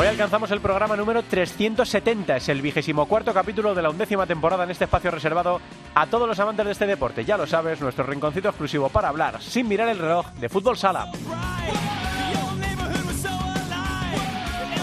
Hoy alcanzamos el programa número 370, es el vigésimo cuarto capítulo de la undécima temporada en este espacio reservado a todos los amantes de este deporte. Ya lo sabes, nuestro rinconcito exclusivo para hablar, sin mirar el reloj, de fútbol sala.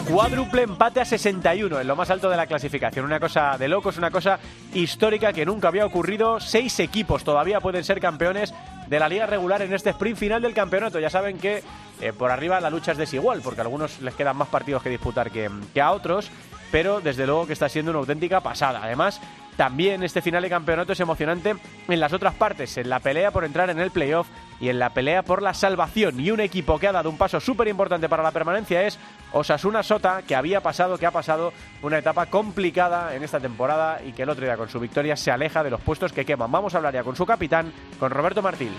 Cuádruple empate a 61 en lo más alto de la clasificación. Una cosa de locos, una cosa histórica que nunca había ocurrido. Seis equipos todavía pueden ser campeones de la liga regular en este sprint final del campeonato. Ya saben que eh, por arriba la lucha es desigual, porque a algunos les quedan más partidos que disputar que, que a otros, pero desde luego que está siendo una auténtica pasada. Además, también este final de campeonato es emocionante en las otras partes, en la pelea por entrar en el playoff y en la pelea por la salvación. Y un equipo que ha dado un paso súper importante para la permanencia es Osasuna Sota, que había pasado, que ha pasado una etapa complicada en esta temporada y que el otro día con su victoria se aleja de los puestos que queman. Vamos a hablar ya con su capitán, con Roberto Martín.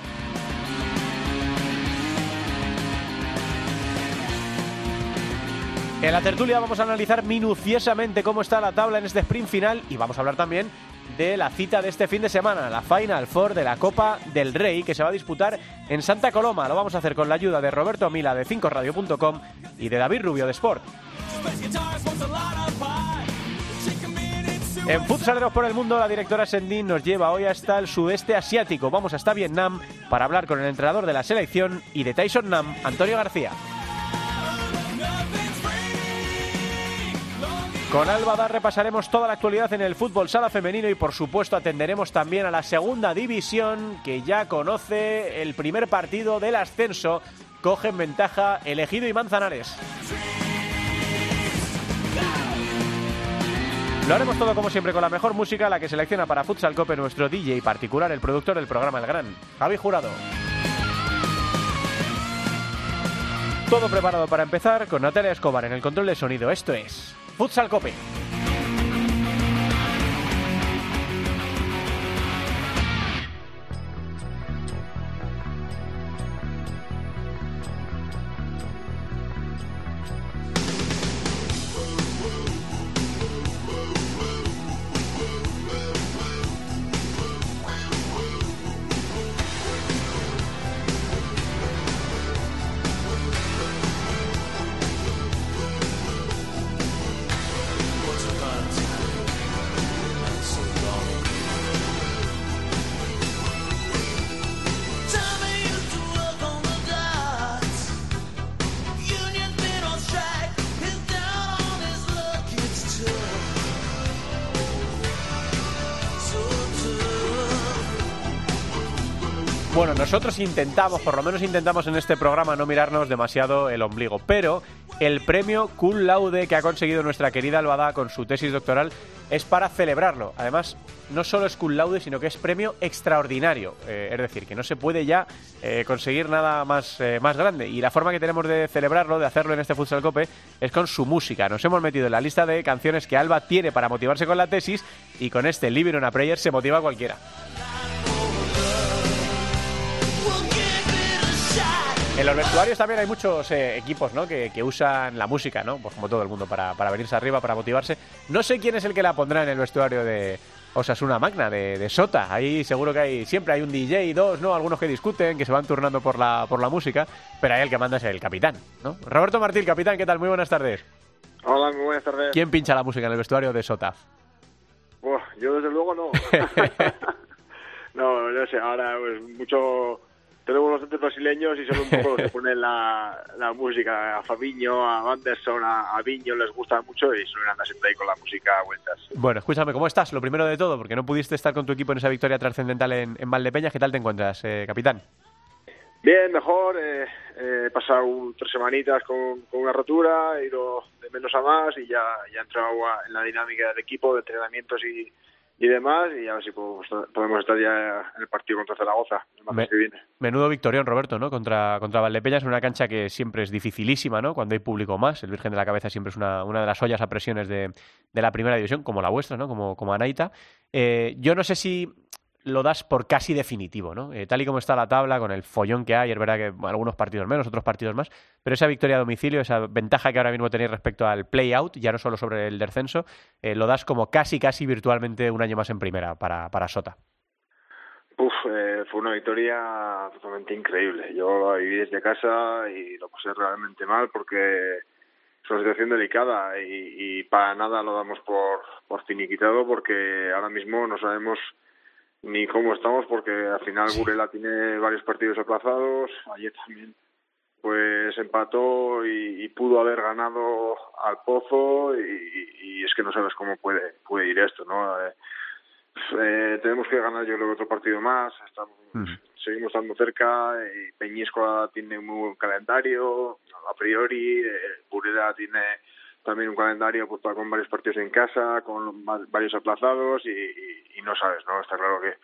En la tertulia vamos a analizar minuciosamente cómo está la tabla en este sprint final y vamos a hablar también de la cita de este fin de semana, la Final Four de la Copa del Rey que se va a disputar en Santa Coloma. Lo vamos a hacer con la ayuda de Roberto Mila de 5radio.com y de David Rubio de Sport. En Futsaleros por el Mundo, la directora Sendin nos lleva hoy hasta el sudeste asiático. Vamos hasta Vietnam para hablar con el entrenador de la selección y de Tyson Nam, Antonio García. Con Alba repasaremos toda la actualidad en el fútbol sala femenino y por supuesto atenderemos también a la segunda división que ya conoce el primer partido del ascenso. Cogen ventaja Elegido y Manzanares. Lo haremos todo como siempre con la mejor música, la que selecciona para Futsal Cope nuestro DJ particular, el productor del programa El Gran, Javi Jurado. Todo preparado para empezar con Natalia Escobar en el control de sonido. Esto es Futsal Cope. Nosotros intentamos, por lo menos intentamos en este programa no mirarnos demasiado el ombligo, pero el premio Cool Laude que ha conseguido nuestra querida Albada con su tesis doctoral es para celebrarlo. Además, no solo es Cool Laude, sino que es premio extraordinario. Eh, es decir, que no se puede ya eh, conseguir nada más, eh, más grande. Y la forma que tenemos de celebrarlo, de hacerlo en este Futsal Cope, es con su música. Nos hemos metido en la lista de canciones que Alba tiene para motivarse con la tesis y con este Living on a Prayer se motiva cualquiera. En los vestuarios también hay muchos eh, equipos ¿no? que, que usan la música, ¿no? Pues como todo el mundo, para, para venirse arriba, para motivarse. No sé quién es el que la pondrá en el vestuario de Osasuna Magna, de, de Sota. Ahí seguro que hay siempre hay un DJ, dos, ¿no? Algunos que discuten, que se van turnando por la, por la música, pero ahí el que manda es el capitán, ¿no? Roberto Martín, capitán, ¿qué tal? Muy buenas tardes. Hola, muy buenas tardes. ¿Quién pincha la música en el vestuario de Sota? Buah, yo desde luego no. no, no sé, ahora pues mucho tenemos bastantes brasileños y solo un poco se pone la, la música. A Fabiño, a Anderson, a, a Viño les gusta mucho y suelen andar siempre ahí con la música a vueltas. Bueno, escúchame, ¿cómo estás? Lo primero de todo, porque no pudiste estar con tu equipo en esa victoria trascendental en, en Valdepeñas. ¿Qué tal te encuentras, eh, capitán? Bien, mejor. Eh, eh, he pasado un- tres semanitas con, con una rotura, he ido de menos a más y ya, ya he entrado a- en la dinámica del equipo, de entrenamientos y, y demás, y a ver si podemos, estar ya en el partido contra Zaragoza el que viene. Menudo victorión, Roberto, ¿no? Contra, contra Valdepeñas, una cancha que siempre es dificilísima, ¿no? Cuando hay público más, el Virgen de la Cabeza siempre es una, una de las ollas a presiones de, de la primera división, como la vuestra, ¿no? Como, como Anaita. Eh, yo no sé si lo das por casi definitivo, ¿no? Eh, tal y como está la tabla, con el follón que hay, es verdad que algunos partidos menos, otros partidos más, pero esa victoria a domicilio, esa ventaja que ahora mismo tenéis respecto al play-out, ya no solo sobre el descenso, eh, lo das como casi, casi virtualmente un año más en primera para, para Sota. Uf, eh, fue una victoria totalmente increíble. Yo la viví desde casa y lo pasé realmente mal porque es una situación delicada y, y para nada lo damos por, por finiquitado porque ahora mismo no sabemos ni cómo estamos porque al final Gurela tiene varios partidos aplazados, ayer también pues empató y, pudo haber ganado al Pozo y, es que no sabes cómo puede puede ir esto, ¿no? Eh, eh, tenemos que ganar yo creo otro partido más, estamos, seguimos estando cerca y Peñíscola tiene un muy buen calendario, a priori, eh, Burela tiene también un calendario pues, con varios partidos en casa, con varios aplazados y, no sabes, ¿no? Está claro que,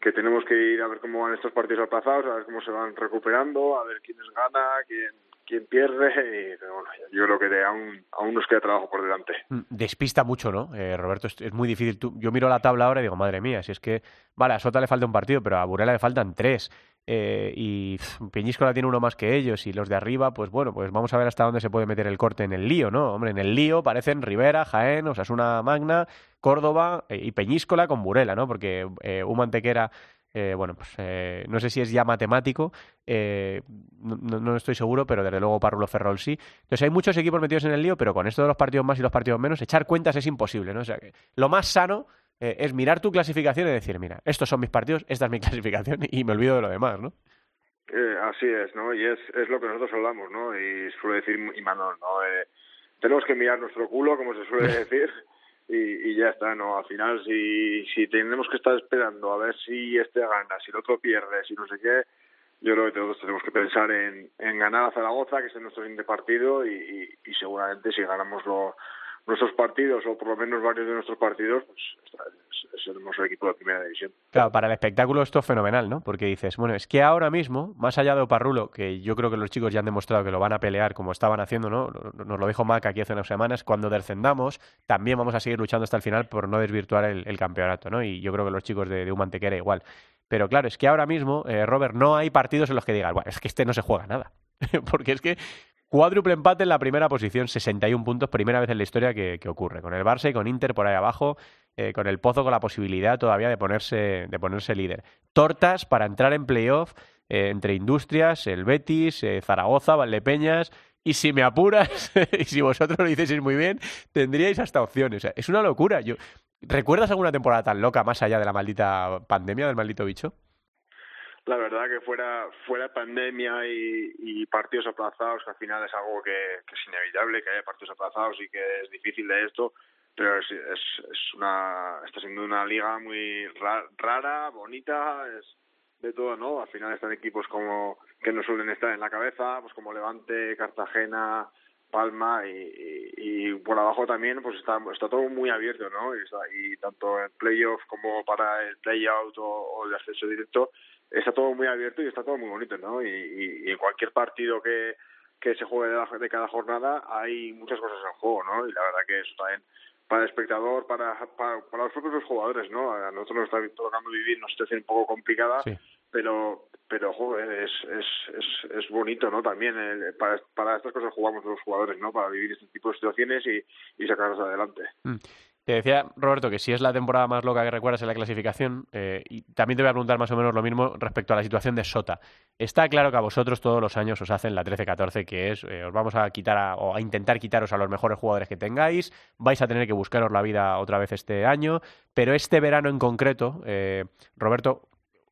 que tenemos que ir a ver cómo van estos partidos aplazados, a ver cómo se van recuperando, a ver quién gana, quién, quién pierde. Y, bueno, yo creo que aún, aún nos queda trabajo por delante. Mm, despista mucho, ¿no? Eh, Roberto, es, muy difícil. yo miro la tabla ahora y digo, madre mía, si es que, vale, a Sota le falta un partido, pero a Burela le faltan tres. Eh, y Peñíscola tiene uno más que ellos y los de arriba, pues bueno, pues vamos a ver hasta dónde se puede meter el corte en el lío, ¿no? Hombre, en el lío parecen Rivera, Jaén, Osasuna Magna, Córdoba eh, y Peñíscola con Burela, ¿no? Porque eh, Humantequera, eh, bueno, pues eh, no sé si es ya matemático, no, no, estoy seguro, pero desde luego Parrulo Ferrol sí. Entonces hay muchos equipos metidos en el lío, pero con esto de los partidos más y los partidos menos, echar cuentas es imposible, ¿no? O sea, que lo más sano eh, es mirar tu clasificación y decir, mira, estos son mis partidos, esta es mi clasificación y me olvido de lo demás, ¿no? Eh, así es, ¿no? Y es, es lo que nosotros hablamos, ¿no? Y suele decir Imanol, ¿no? Eh, tenemos que mirar nuestro culo, como se suele decir, y, y ya está, ¿no? Al final, si, si tenemos que estar esperando a ver si este gana, si el otro pierde, si no sé qué, yo creo que todos tenemos que pensar en, en ganar a Zaragoza, que es nuestro siguiente partido, y, y, y seguramente si ganamos lo, nuestros partidos, o por lo menos varios de nuestros partidos, pues es, el equipo de primera división. Claro, para el espectáculo esto es fenomenal, ¿no? Porque dices, bueno, es que ahora mismo, más allá de Oparrulo, que yo creo que los chicos ya han demostrado que lo van a pelear como estaban haciendo, ¿no? Nos lo dijo Mac aquí hace unas semanas, cuando descendamos, también vamos a seguir luchando hasta el final por no desvirtuar el, campeonato, ¿no? Y yo creo que los chicos de, de Humantequera igual. Pero claro, es que ahora mismo, eh, Robert, no hay partidos en los que digas, bueno, es que este no se juega nada. Porque es que Cuádruple empate en la primera posición, 61 puntos, primera vez en la historia que, ocurre. Con el Barça y con Inter por ahí abajo, eh, con el Pozo con la posibilidad todavía de ponerse, de ponerse líder. Tortas para entrar en playoff eh, entre Industrias, el Betis, eh, Zaragoza, Valdepeñas. Y si me apuras, y si vosotros lo hicieseis muy bien, tendríais hasta opciones. es una locura. Yo, ¿Recuerdas alguna temporada tan loca más allá de la maldita pandemia, del maldito bicho? La verdad que fuera fuera pandemia y, partidos aplazados, que al final es algo que, es inevitable, que haya partidos aplazados y que es difícil de esto, pero es, es, una está siendo una liga muy rara, bonita, es de todo, ¿no? Al final están equipos como que no suelen estar en la cabeza, pues como Levante, Cartagena, Palma y, y, por abajo también pues está, está todo muy abierto, ¿no? Y, y tanto en playoff como para el playout o, o el ascenso directo está todo muy abierto y está todo muy bonito, ¿no? Y, y, en cualquier partido que, que se juegue de, de, cada jornada hay muchas cosas en juego, ¿no? Y la verdad que eso también para el espectador, para, para, para los propios jugadores, ¿no? A nosotros nos está tocando vivir una situación un poco complicada, pero pero joder, es, es, es, es bonito, ¿no? También para, para estas cosas jugamos los jugadores, ¿no? Para vivir este tipo de situaciones y, y sacarlas adelante. Mm. Te decía, Roberto, que si es la temporada más loca que recuerdas en la clasificación, eh, y también te voy a preguntar más o menos lo mismo respecto a la situación de Sota. Está claro que a vosotros todos los años os hacen la 13-14, que es, eh, os vamos a quitar o a intentar quitaros a los mejores jugadores que tengáis, vais a tener que buscaros la vida otra vez este año, pero este verano en concreto, eh, Roberto,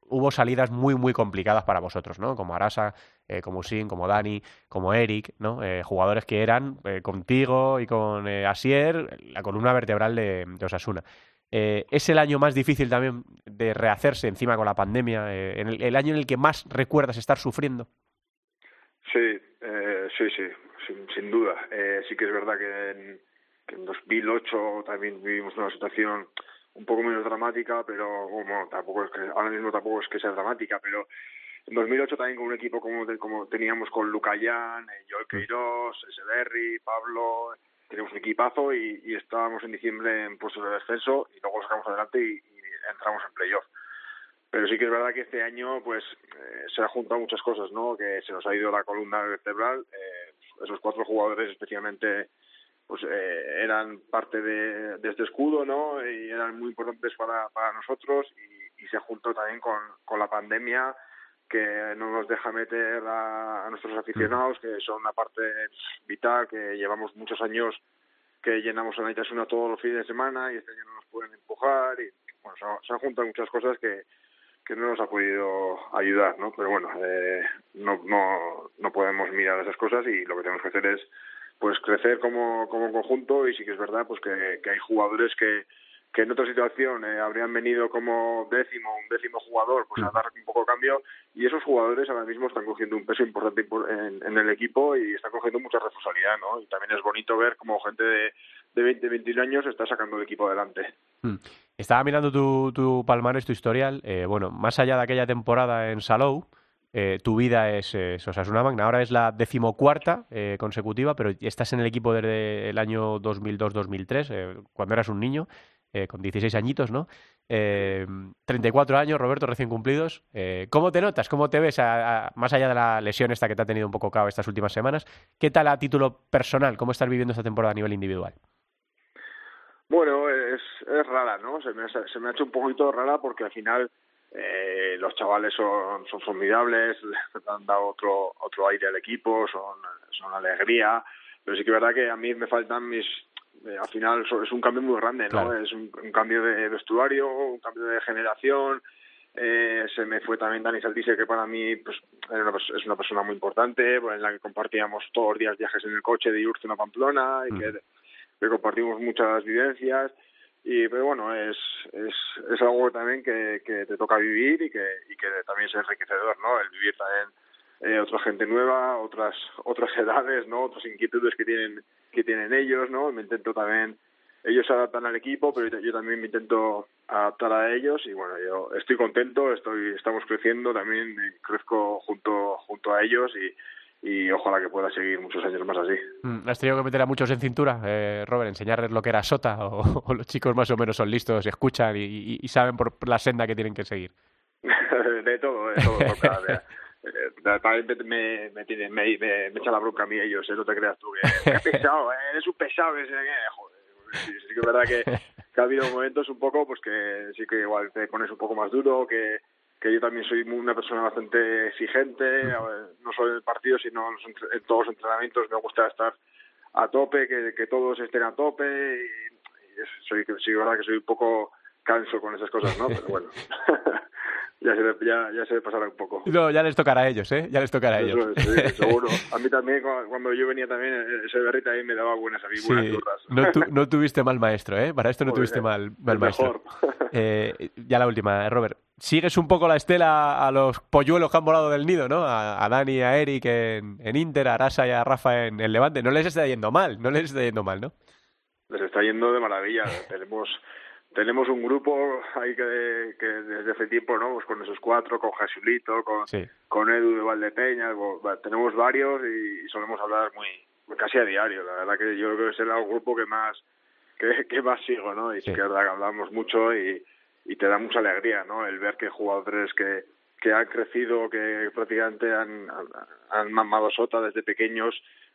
hubo salidas muy, muy complicadas para vosotros, ¿no? Como Arasa, eh, como Sin, como Dani, como Eric, ¿no? Eh, jugadores que eran eh, contigo y con Asier la columna vertebral de, Osasuna. es el año más difícil también de rehacerse encima con la pandemia, en el, año en el que más recuerdas estar sufriendo. Sí, sí, sí, sin, duda. sí que es verdad que en, que en 2008 también vivimos una situación un poco menos dramática, pero bueno, tampoco es que ahora mismo tampoco es que sea dramática, pero en 2008 también con un equipo como, como teníamos con Lucayán, eh, Joel Queiroz, Eseberri, Pablo, teníamos un equipazo y, estábamos en diciembre en puestos de descenso y luego sacamos adelante y, entramos en playoff. Pero sí que es verdad que este año pues eh, se han juntado muchas cosas, ¿no? Que se nos ha ido la columna vertebral, eh, esos cuatro jugadores especialmente pues eh, eran parte de, de, este escudo, ¿no? Y eran muy importantes para, para nosotros y, y se juntó también con, con la pandemia que no nos deja meter a, nuestros aficionados, que son una parte vital, que llevamos muchos años que llenamos a Itasuna todos los fines de semana y este año no nos pueden empujar y bueno, se, han juntado muchas cosas que, que no nos ha podido ayudar, ¿no? Pero bueno, eh, no, no, no podemos mirar esas cosas y lo que tenemos que hacer es pues crecer como, como conjunto y sí que es verdad pues que, que hay jugadores que, que en otra situación eh, habrían venido como décimo, un décimo jugador, pues a dar un poco de cambio, y esos jugadores ahora mismo están cogiendo un peso importante en, el equipo y están cogiendo mucha responsabilidad, ¿no? Y también es bonito ver cómo gente de, de 20, 21 años está sacando el equipo adelante. Hmm. Estaba mirando tu, tu palmarés, tu historial, eh, bueno, más allá de aquella temporada en Salou, eh, tu vida es, es Osasuna Magna. Ahora es la decimocuarta eh, consecutiva, pero estás en el equipo desde el año 2002-2003, eh, cuando eras un niño. Eh, con 16 añitos, ¿no? Eh, 34 años, Roberto, recién cumplidos. Eh, ¿Cómo te notas? ¿Cómo te ves, más allá de la lesión esta que te ha tenido un poco cao estas últimas semanas? ¿Qué tal a título personal? ¿Cómo estás viviendo esta temporada a nivel individual? Bueno, es, rara, ¿no? Se me, ha hecho un poquito rara porque al final eh, los chavales son, son formidables, han dado otro, otro aire al equipo, son, son alegría, pero sí que es verdad que a mí me faltan mis eh, al final es un cambio muy grande, ¿no? Es un, cambio de vestuario, un cambio de generación. Eh, se me fue también Dani Saltise, que para mí pues, es una persona muy importante, pues, en la que compartíamos todos los días viajes en el coche de Urzuna a Pamplona y que, compartimos muchas vivencias. Y pero bueno, es, es, es algo también que, que te toca vivir y que, y que también es enriquecedor, ¿no? El vivir también eh, otra gente nueva, otras otras edades, ¿no? Otras inquietudes que tienen que tienen ellos, ¿no? Me intento también ellos se adaptan al equipo, pero yo también me intento adaptar a ellos y bueno, yo estoy contento, estoy estamos creciendo, también crezco junto junto a ellos y y ojalá que pueda seguir muchos años más así. Mm, ¿Has tenido que meter a muchos en cintura, eh, Robert, enseñarles lo que era Sota o, los chicos más o menos son listos, escuchan y, y, saben por la senda que tienen que seguir? de todo, de todo. Eh, también me, me, me, me, me, echa la bronca a mí ellos, ¿eh? no te creas tú, que, que pesado, ¿eh? eres un pesado, ese, joder. Sí, que es verdad que, ha habido momentos un poco, pues que sí que igual te pones un poco más duro, que, que yo también soy una persona bastante exigente, no solo en el partido, sino en todos los entrenamientos me gusta estar a tope, que, que todos estén a tope, y, soy, sí, verdad que soy un poco canso con esas cosas, ¿no? Pero bueno. ya se, ya, ya se pasará un poco. No, ya les tocará a ellos, ¿eh? Ya les tocará a ellos. sí, seguro. A mí también, cuando yo venía también, ese berrita ahí me daba buenas, a mí, buenas No, no, tuviste mal maestro, ¿eh? Para esto no tuviste mal, mal maestro. Eh, ya la última, Robert. Sigues un poco la estela a los polluelos que han volado del nido, ¿no? A, Dani, a Eric en, en, Inter, a Arasa y a Rafa en el Levante. No les está yendo mal, no les está yendo mal, ¿no? Les está yendo de maravilla. Tenemos tenemos un grupo ahí que, que desde hace tiempo, ¿no? Pues con esos cuatro, con Jesulito, con, con Edu de Valdepeña, tenemos varios y, solemos hablar muy casi a diario. La verdad que yo creo que es el grupo que más que, que más sigo, ¿no? Y sí. que verdad que hablamos mucho y, y te da mucha alegría, ¿no? El ver que jugadores que que han crecido, que prácticamente han, han mamado sota desde pequeños,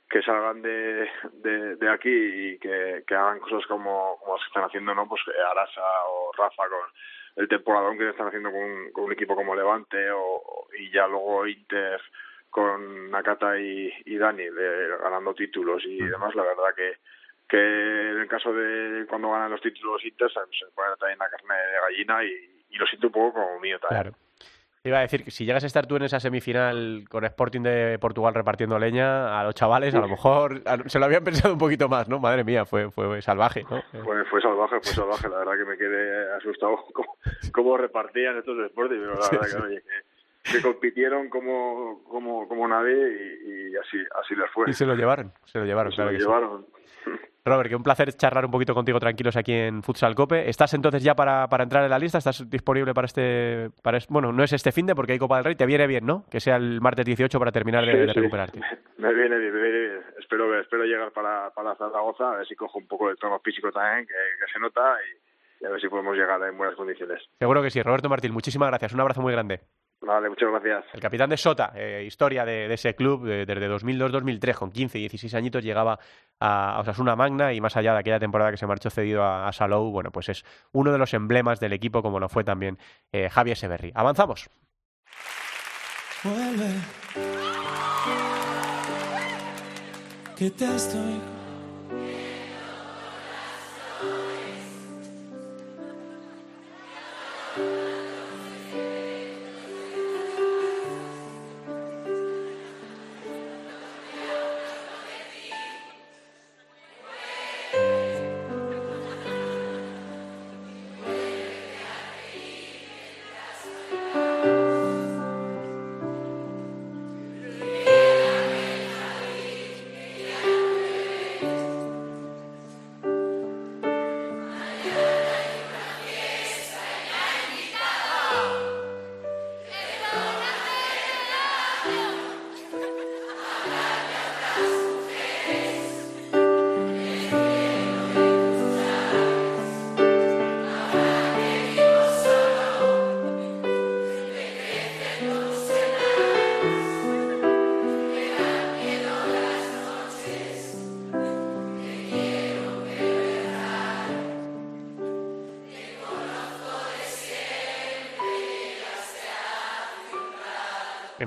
que salgan de, de, de, aquí y que, que hagan cosas como, como las que están haciendo no pues Arasa o Rafa con el temporadón que están haciendo con, con un equipo como Levante o, y ya luego Inter con Nakata y, y Dani ganando títulos y demás la verdad que que en el caso de cuando ganan los títulos Inter se, se pone también la carne de gallina y, y lo siento un poco como mío también. Claro. Te iba a decir que si llegas a estar tú en esa semifinal con Sporting de Portugal repartiendo leña a los chavales, a lo mejor se lo habían pensado un poquito más, ¿no? Madre mía, fue, fue salvaje, ¿no? Fue, fue salvaje, fue salvaje. La verdad que me quedé asustado cómo, cómo repartían estos Sporting, pero la verdad que, oye, que, compitieron como, como, como nadie y, y, así, así les fue. Y se lo llevaron, se lo llevaron, se claro lo que llevaron. Sí. Robert, que un placer charlar un poquito contigo tranquilos aquí en Futsal Cope. ¿Estás entonces ya para, para entrar en la lista? ¿Estás disponible para este, para Bueno, no es este fin de porque hay Copa del Rey. ¿Te viene bien, no? Que sea el martes 18 para terminar de, recuperarte. Me viene bien, me viene bien. Espero, espero llegar para, para Zaragoza, a ver si cojo un poco de tono físico también, que, que se nota, y, y a ver si podemos llegar en buenas condiciones. Seguro que sí. Roberto Martín, muchísimas gracias. Un abrazo muy grande. Vale, muchas gracias. El capitán de Sota, eh, historia de, ese club desde 2002-2003, con 15 y 16 añitos llegaba a Osasuna Magna y más allá de aquella temporada que se marchó cedido a, Salou, bueno, pues es uno de los emblemas del equipo como lo fue también eh, Javier Severri. Avanzamos. te estoy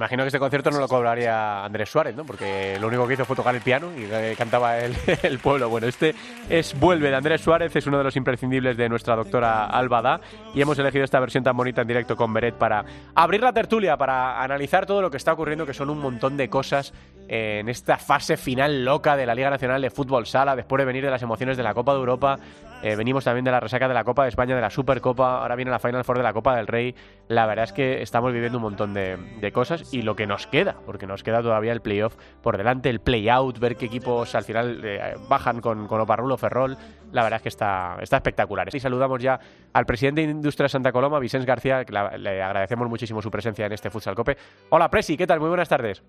imagino que este concierto no lo cobraría Andrés Suárez, ¿no? Porque lo único que hizo fue tocar el piano y eh, cantaba el, el, pueblo. Bueno, este es Vuelve de Andrés Suárez, es uno de los imprescindibles de nuestra doctora Albada y hemos elegido esta versión tan bonita en directo con Beret para abrir la tertulia, para analizar todo lo que está ocurriendo, que son un montón de cosas en esta fase final loca de la Liga Nacional de Fútbol Sala, después de venir de las emociones de la Copa de Europa, eh, venimos también de la resaca de la Copa de España, de la Supercopa, ahora viene la Final Four de la Copa del Rey. La verdad es que estamos viviendo un montón de, cosas y lo que nos queda, porque nos queda todavía el playoff por delante, el play-out, ver qué equipos al final eh, bajan con, con Oparrulo Ferrol. La verdad es que está, espectacular. Y saludamos ya al presidente de Industria Santa Coloma, Vicens García, que le agradecemos muchísimo su presencia en este Futsal Cope. Hola, Presi, ¿qué tal? Muy buenas tardes.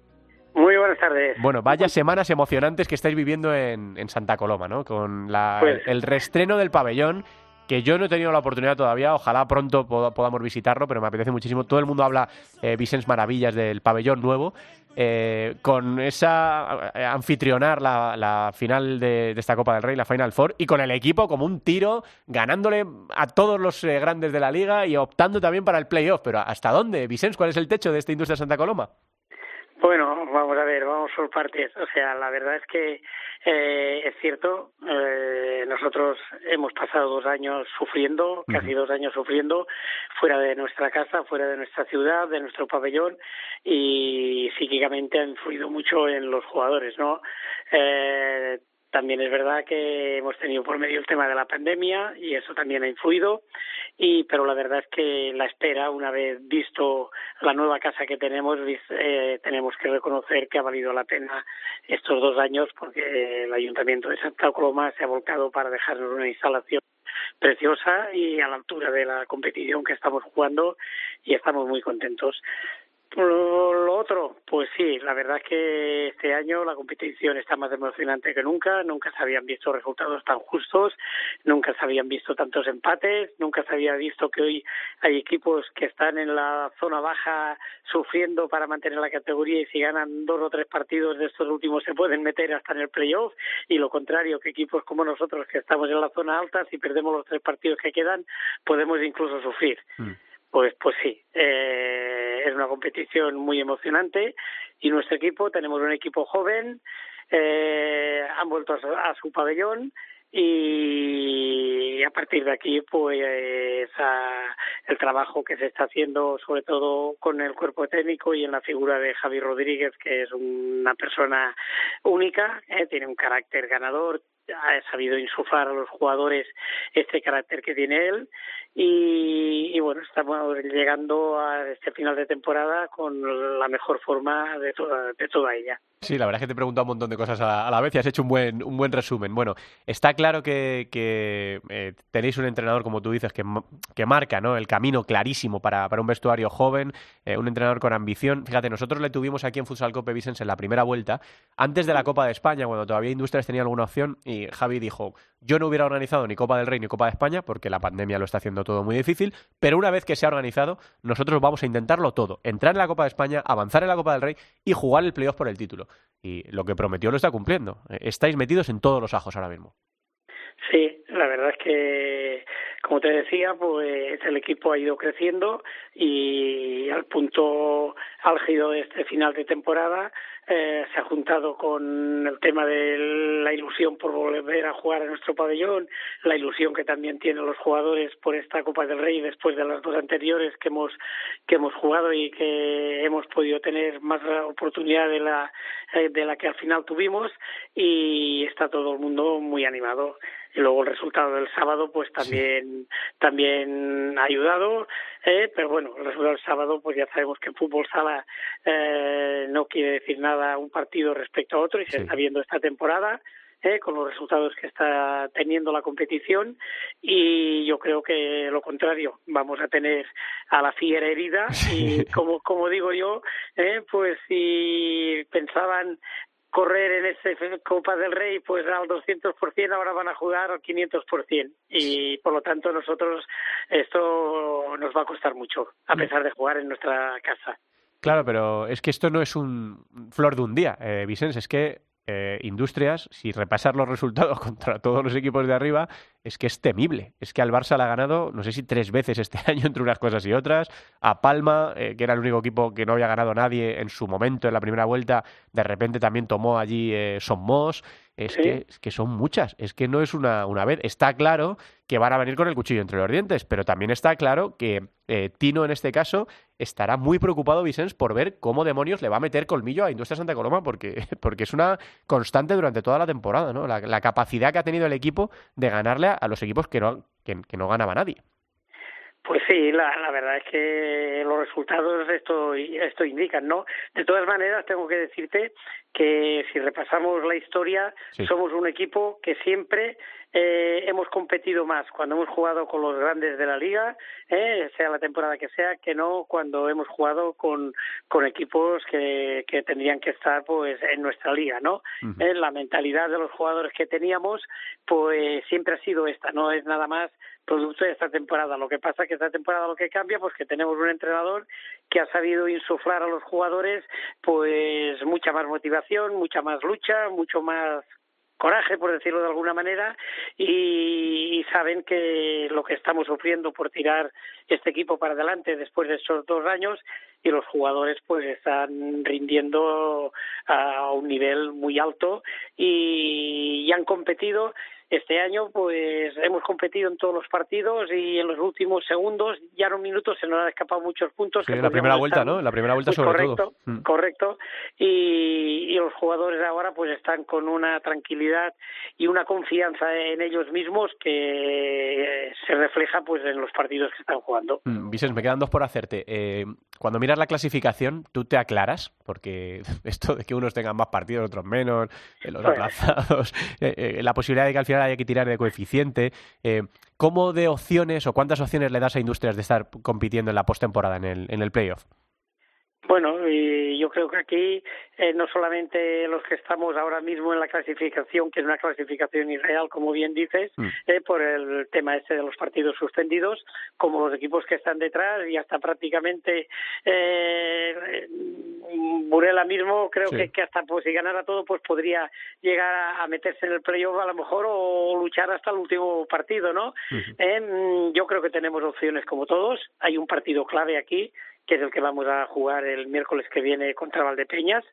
Muy buenas tardes. Bueno, vaya semanas emocionantes que estáis viviendo en, Santa Coloma, ¿no? Con la, pues el, restreno del pabellón, que yo no he tenido la oportunidad todavía, ojalá pronto podamos visitarlo, pero me apetece muchísimo. Todo el mundo habla, eh, Vicens Maravillas, del pabellón nuevo. Eh, con esa eh, anfitrionar la, final de, esta Copa del Rey, la Final Four, y con el equipo como un tiro, ganándole a todos los eh, grandes de la liga y optando también para el playoff. Pero ¿hasta dónde, Vicens? ¿Cuál es el techo de esta industria de Santa Coloma? Bueno, vamos a ver, vamos por partes. O sea, la verdad es que eh, es cierto, eh, nosotros hemos pasado dos años sufriendo, casi dos años sufriendo, fuera de nuestra casa, fuera de nuestra ciudad, de nuestro pabellón, y psíquicamente ha influido mucho en los jugadores, ¿no? Eh, también es verdad que hemos tenido por medio el tema de la pandemia y eso también ha influido. Y pero la verdad es que la espera, una vez visto la nueva casa que tenemos, eh, tenemos que reconocer que ha valido la pena estos dos años porque el Ayuntamiento de Santa Coloma se ha volcado para dejarnos una instalación preciosa y a la altura de la competición que estamos jugando y estamos muy contentos. Lo otro, pues sí, la verdad es que este año la competición está más emocionante que nunca, nunca se habían visto resultados tan justos, nunca se habían visto tantos empates, nunca se había visto que hoy hay equipos que están en la zona baja sufriendo para mantener la categoría y si ganan dos o tres partidos de estos últimos se pueden meter hasta en el playoff y lo contrario que equipos como nosotros que estamos en la zona alta, si perdemos los tres partidos que quedan, podemos incluso sufrir. Mm. Pues, pues sí, eh, es una competición muy emocionante y nuestro equipo, tenemos un equipo joven, eh, han vuelto a, su pabellón y a partir de aquí pues el trabajo que se está haciendo sobre todo con el cuerpo técnico y en la figura de Javi Rodríguez que es una persona única eh, tiene un carácter ganador ha sabido insuflar a los jugadores este carácter que tiene él y, bueno, estamos llegando a este final de temporada con la mejor forma de toda, de toda ella. Sí, la verdad es que te he preguntado un montón de cosas a la, vez y has hecho un buen, un buen resumen. Bueno, está claro que, eh, tenéis un entrenador, como tú dices, que, que marca ¿no? el camino clarísimo para, para un vestuario joven, eh, un entrenador con ambición. Fíjate, nosotros le tuvimos aquí en Futsal Cope Vicens en la primera vuelta, antes de la Copa de España, cuando todavía Industrias tenía alguna opción, y Javi dijo, yo no hubiera organizado ni Copa del Rey ni Copa de España, porque la pandemia lo está haciendo todo muy difícil, pero una vez que se ha organizado, nosotros vamos a intentarlo todo, entrar en la Copa de España, avanzar en la Copa del Rey y jugar el playoff por el título y lo que prometió lo está cumpliendo. Eh, estáis metidos en todos los ajos ahora mismo. Sí, la verdad es que, como te decía, pues el equipo ha ido creciendo y al punto álgido de este final de temporada eh, se ha juntado con el tema de la ilusión por volver a jugar en nuestro pabellón, la ilusión que también tienen los jugadores por esta Copa del Rey después de las dos anteriores que hemos que hemos jugado y que hemos podido tener más oportunidad de la eh, de la que al final tuvimos y está todo el mundo muy animado. Y luego el resultado del sábado pues también también ha ayudado eh, pero bueno el resultado del sábado pues ya sabemos que el fútbol sala eh, no quiere decir nada un partido respecto a otro y se está viendo esta temporada eh, con los resultados que está teniendo la competición y yo creo que lo contrario vamos a tener a la fiera herida y como como digo yo eh, pues si pensaban correr en ese Copa del Rey pues al 200%, ahora van a jugar al 500%. Y por lo tanto nosotros esto nos va a costar mucho, a pesar de jugar en nuestra casa. Claro, pero es que esto no es un flor de un día, eh, Vicens, es que eh, Industrias, si repasar los resultados contra todos los equipos de arriba, es que es temible. Es que al Barça le ha ganado, no sé si tres veces este año entre unas cosas y otras. A Palma, eh, que era el único equipo que no había ganado nadie en su momento en la primera vuelta, de repente también tomó allí eh, Somos. Es, que, es que son muchas, es que no es una, una vez. Está claro que van a venir con el cuchillo entre los dientes, pero también está claro que eh, Tino en este caso estará muy preocupado, Vicens, por ver cómo demonios le va a meter colmillo a Industria Santa Coloma, porque, porque es una constante durante toda la temporada, ¿no? La, la capacidad que ha tenido el equipo de ganarle a, los equipos que no, que, no ganaba nadie. Pues sí, la, la verdad es que los resultados esto, esto indican, ¿no? De todas maneras, tengo que decirte que si repasamos la historia, somos un equipo que siempre eh, hemos competido más cuando hemos jugado con los grandes de la liga, eh, sea la temporada que sea, que no cuando hemos jugado con, con equipos que, que tendrían que estar pues en nuestra liga, ¿no? eh, la mentalidad de los jugadores que teníamos, pues siempre ha sido esta, no es nada más producto de esta temporada. Lo que pasa es que esta temporada lo que cambia, pues que tenemos un entrenador que ha sabido insuflar a los jugadores pues mucha más motivación, mucha más lucha, mucho más coraje, por decirlo de alguna manera, y, saben que lo que estamos sufriendo por tirar este equipo para adelante después de estos dos años y los jugadores pues están rindiendo a un nivel muy alto y han competido este año pues hemos competido en todos los partidos y en los últimos segundos, ya en un minuto se nos han escapado muchos puntos. en la primera vuelta, ¿no? En la primera vuelta sobre correcto, todo. Mm. Correcto. Y, y, los jugadores ahora pues están con una tranquilidad y una confianza en ellos mismos que se refleja pues en los partidos que están jugando. Mm, Vicente, me quedan dos por hacerte. Eh, cuando miras la clasificación, ¿tú te aclaras? Porque esto de que unos tengan más partidos, otros menos, eh, los aplazados, eh, la posibilidad de que al final hay que tirar de coeficiente. Eh, ¿Cómo de opciones o cuántas opciones le das a Industrias de estar compitiendo en la postemporada, en el, en el playoff? Bueno, y yo creo que aquí eh, no solamente los que estamos ahora mismo en la clasificación, que es una clasificación irreal, como bien dices, mm. eh, por el tema este de los partidos suspendidos, como los equipos que están detrás y hasta prácticamente eh, Burela mismo, creo que, que, hasta pues si ganara todo, pues podría llegar a, meterse en el playoff a lo mejor o, luchar hasta el último partido, ¿no? Eh, yo creo que tenemos opciones como todos. Hay un partido clave aquí que es el que vamos a jugar el miércoles que viene contra Valdepeñas.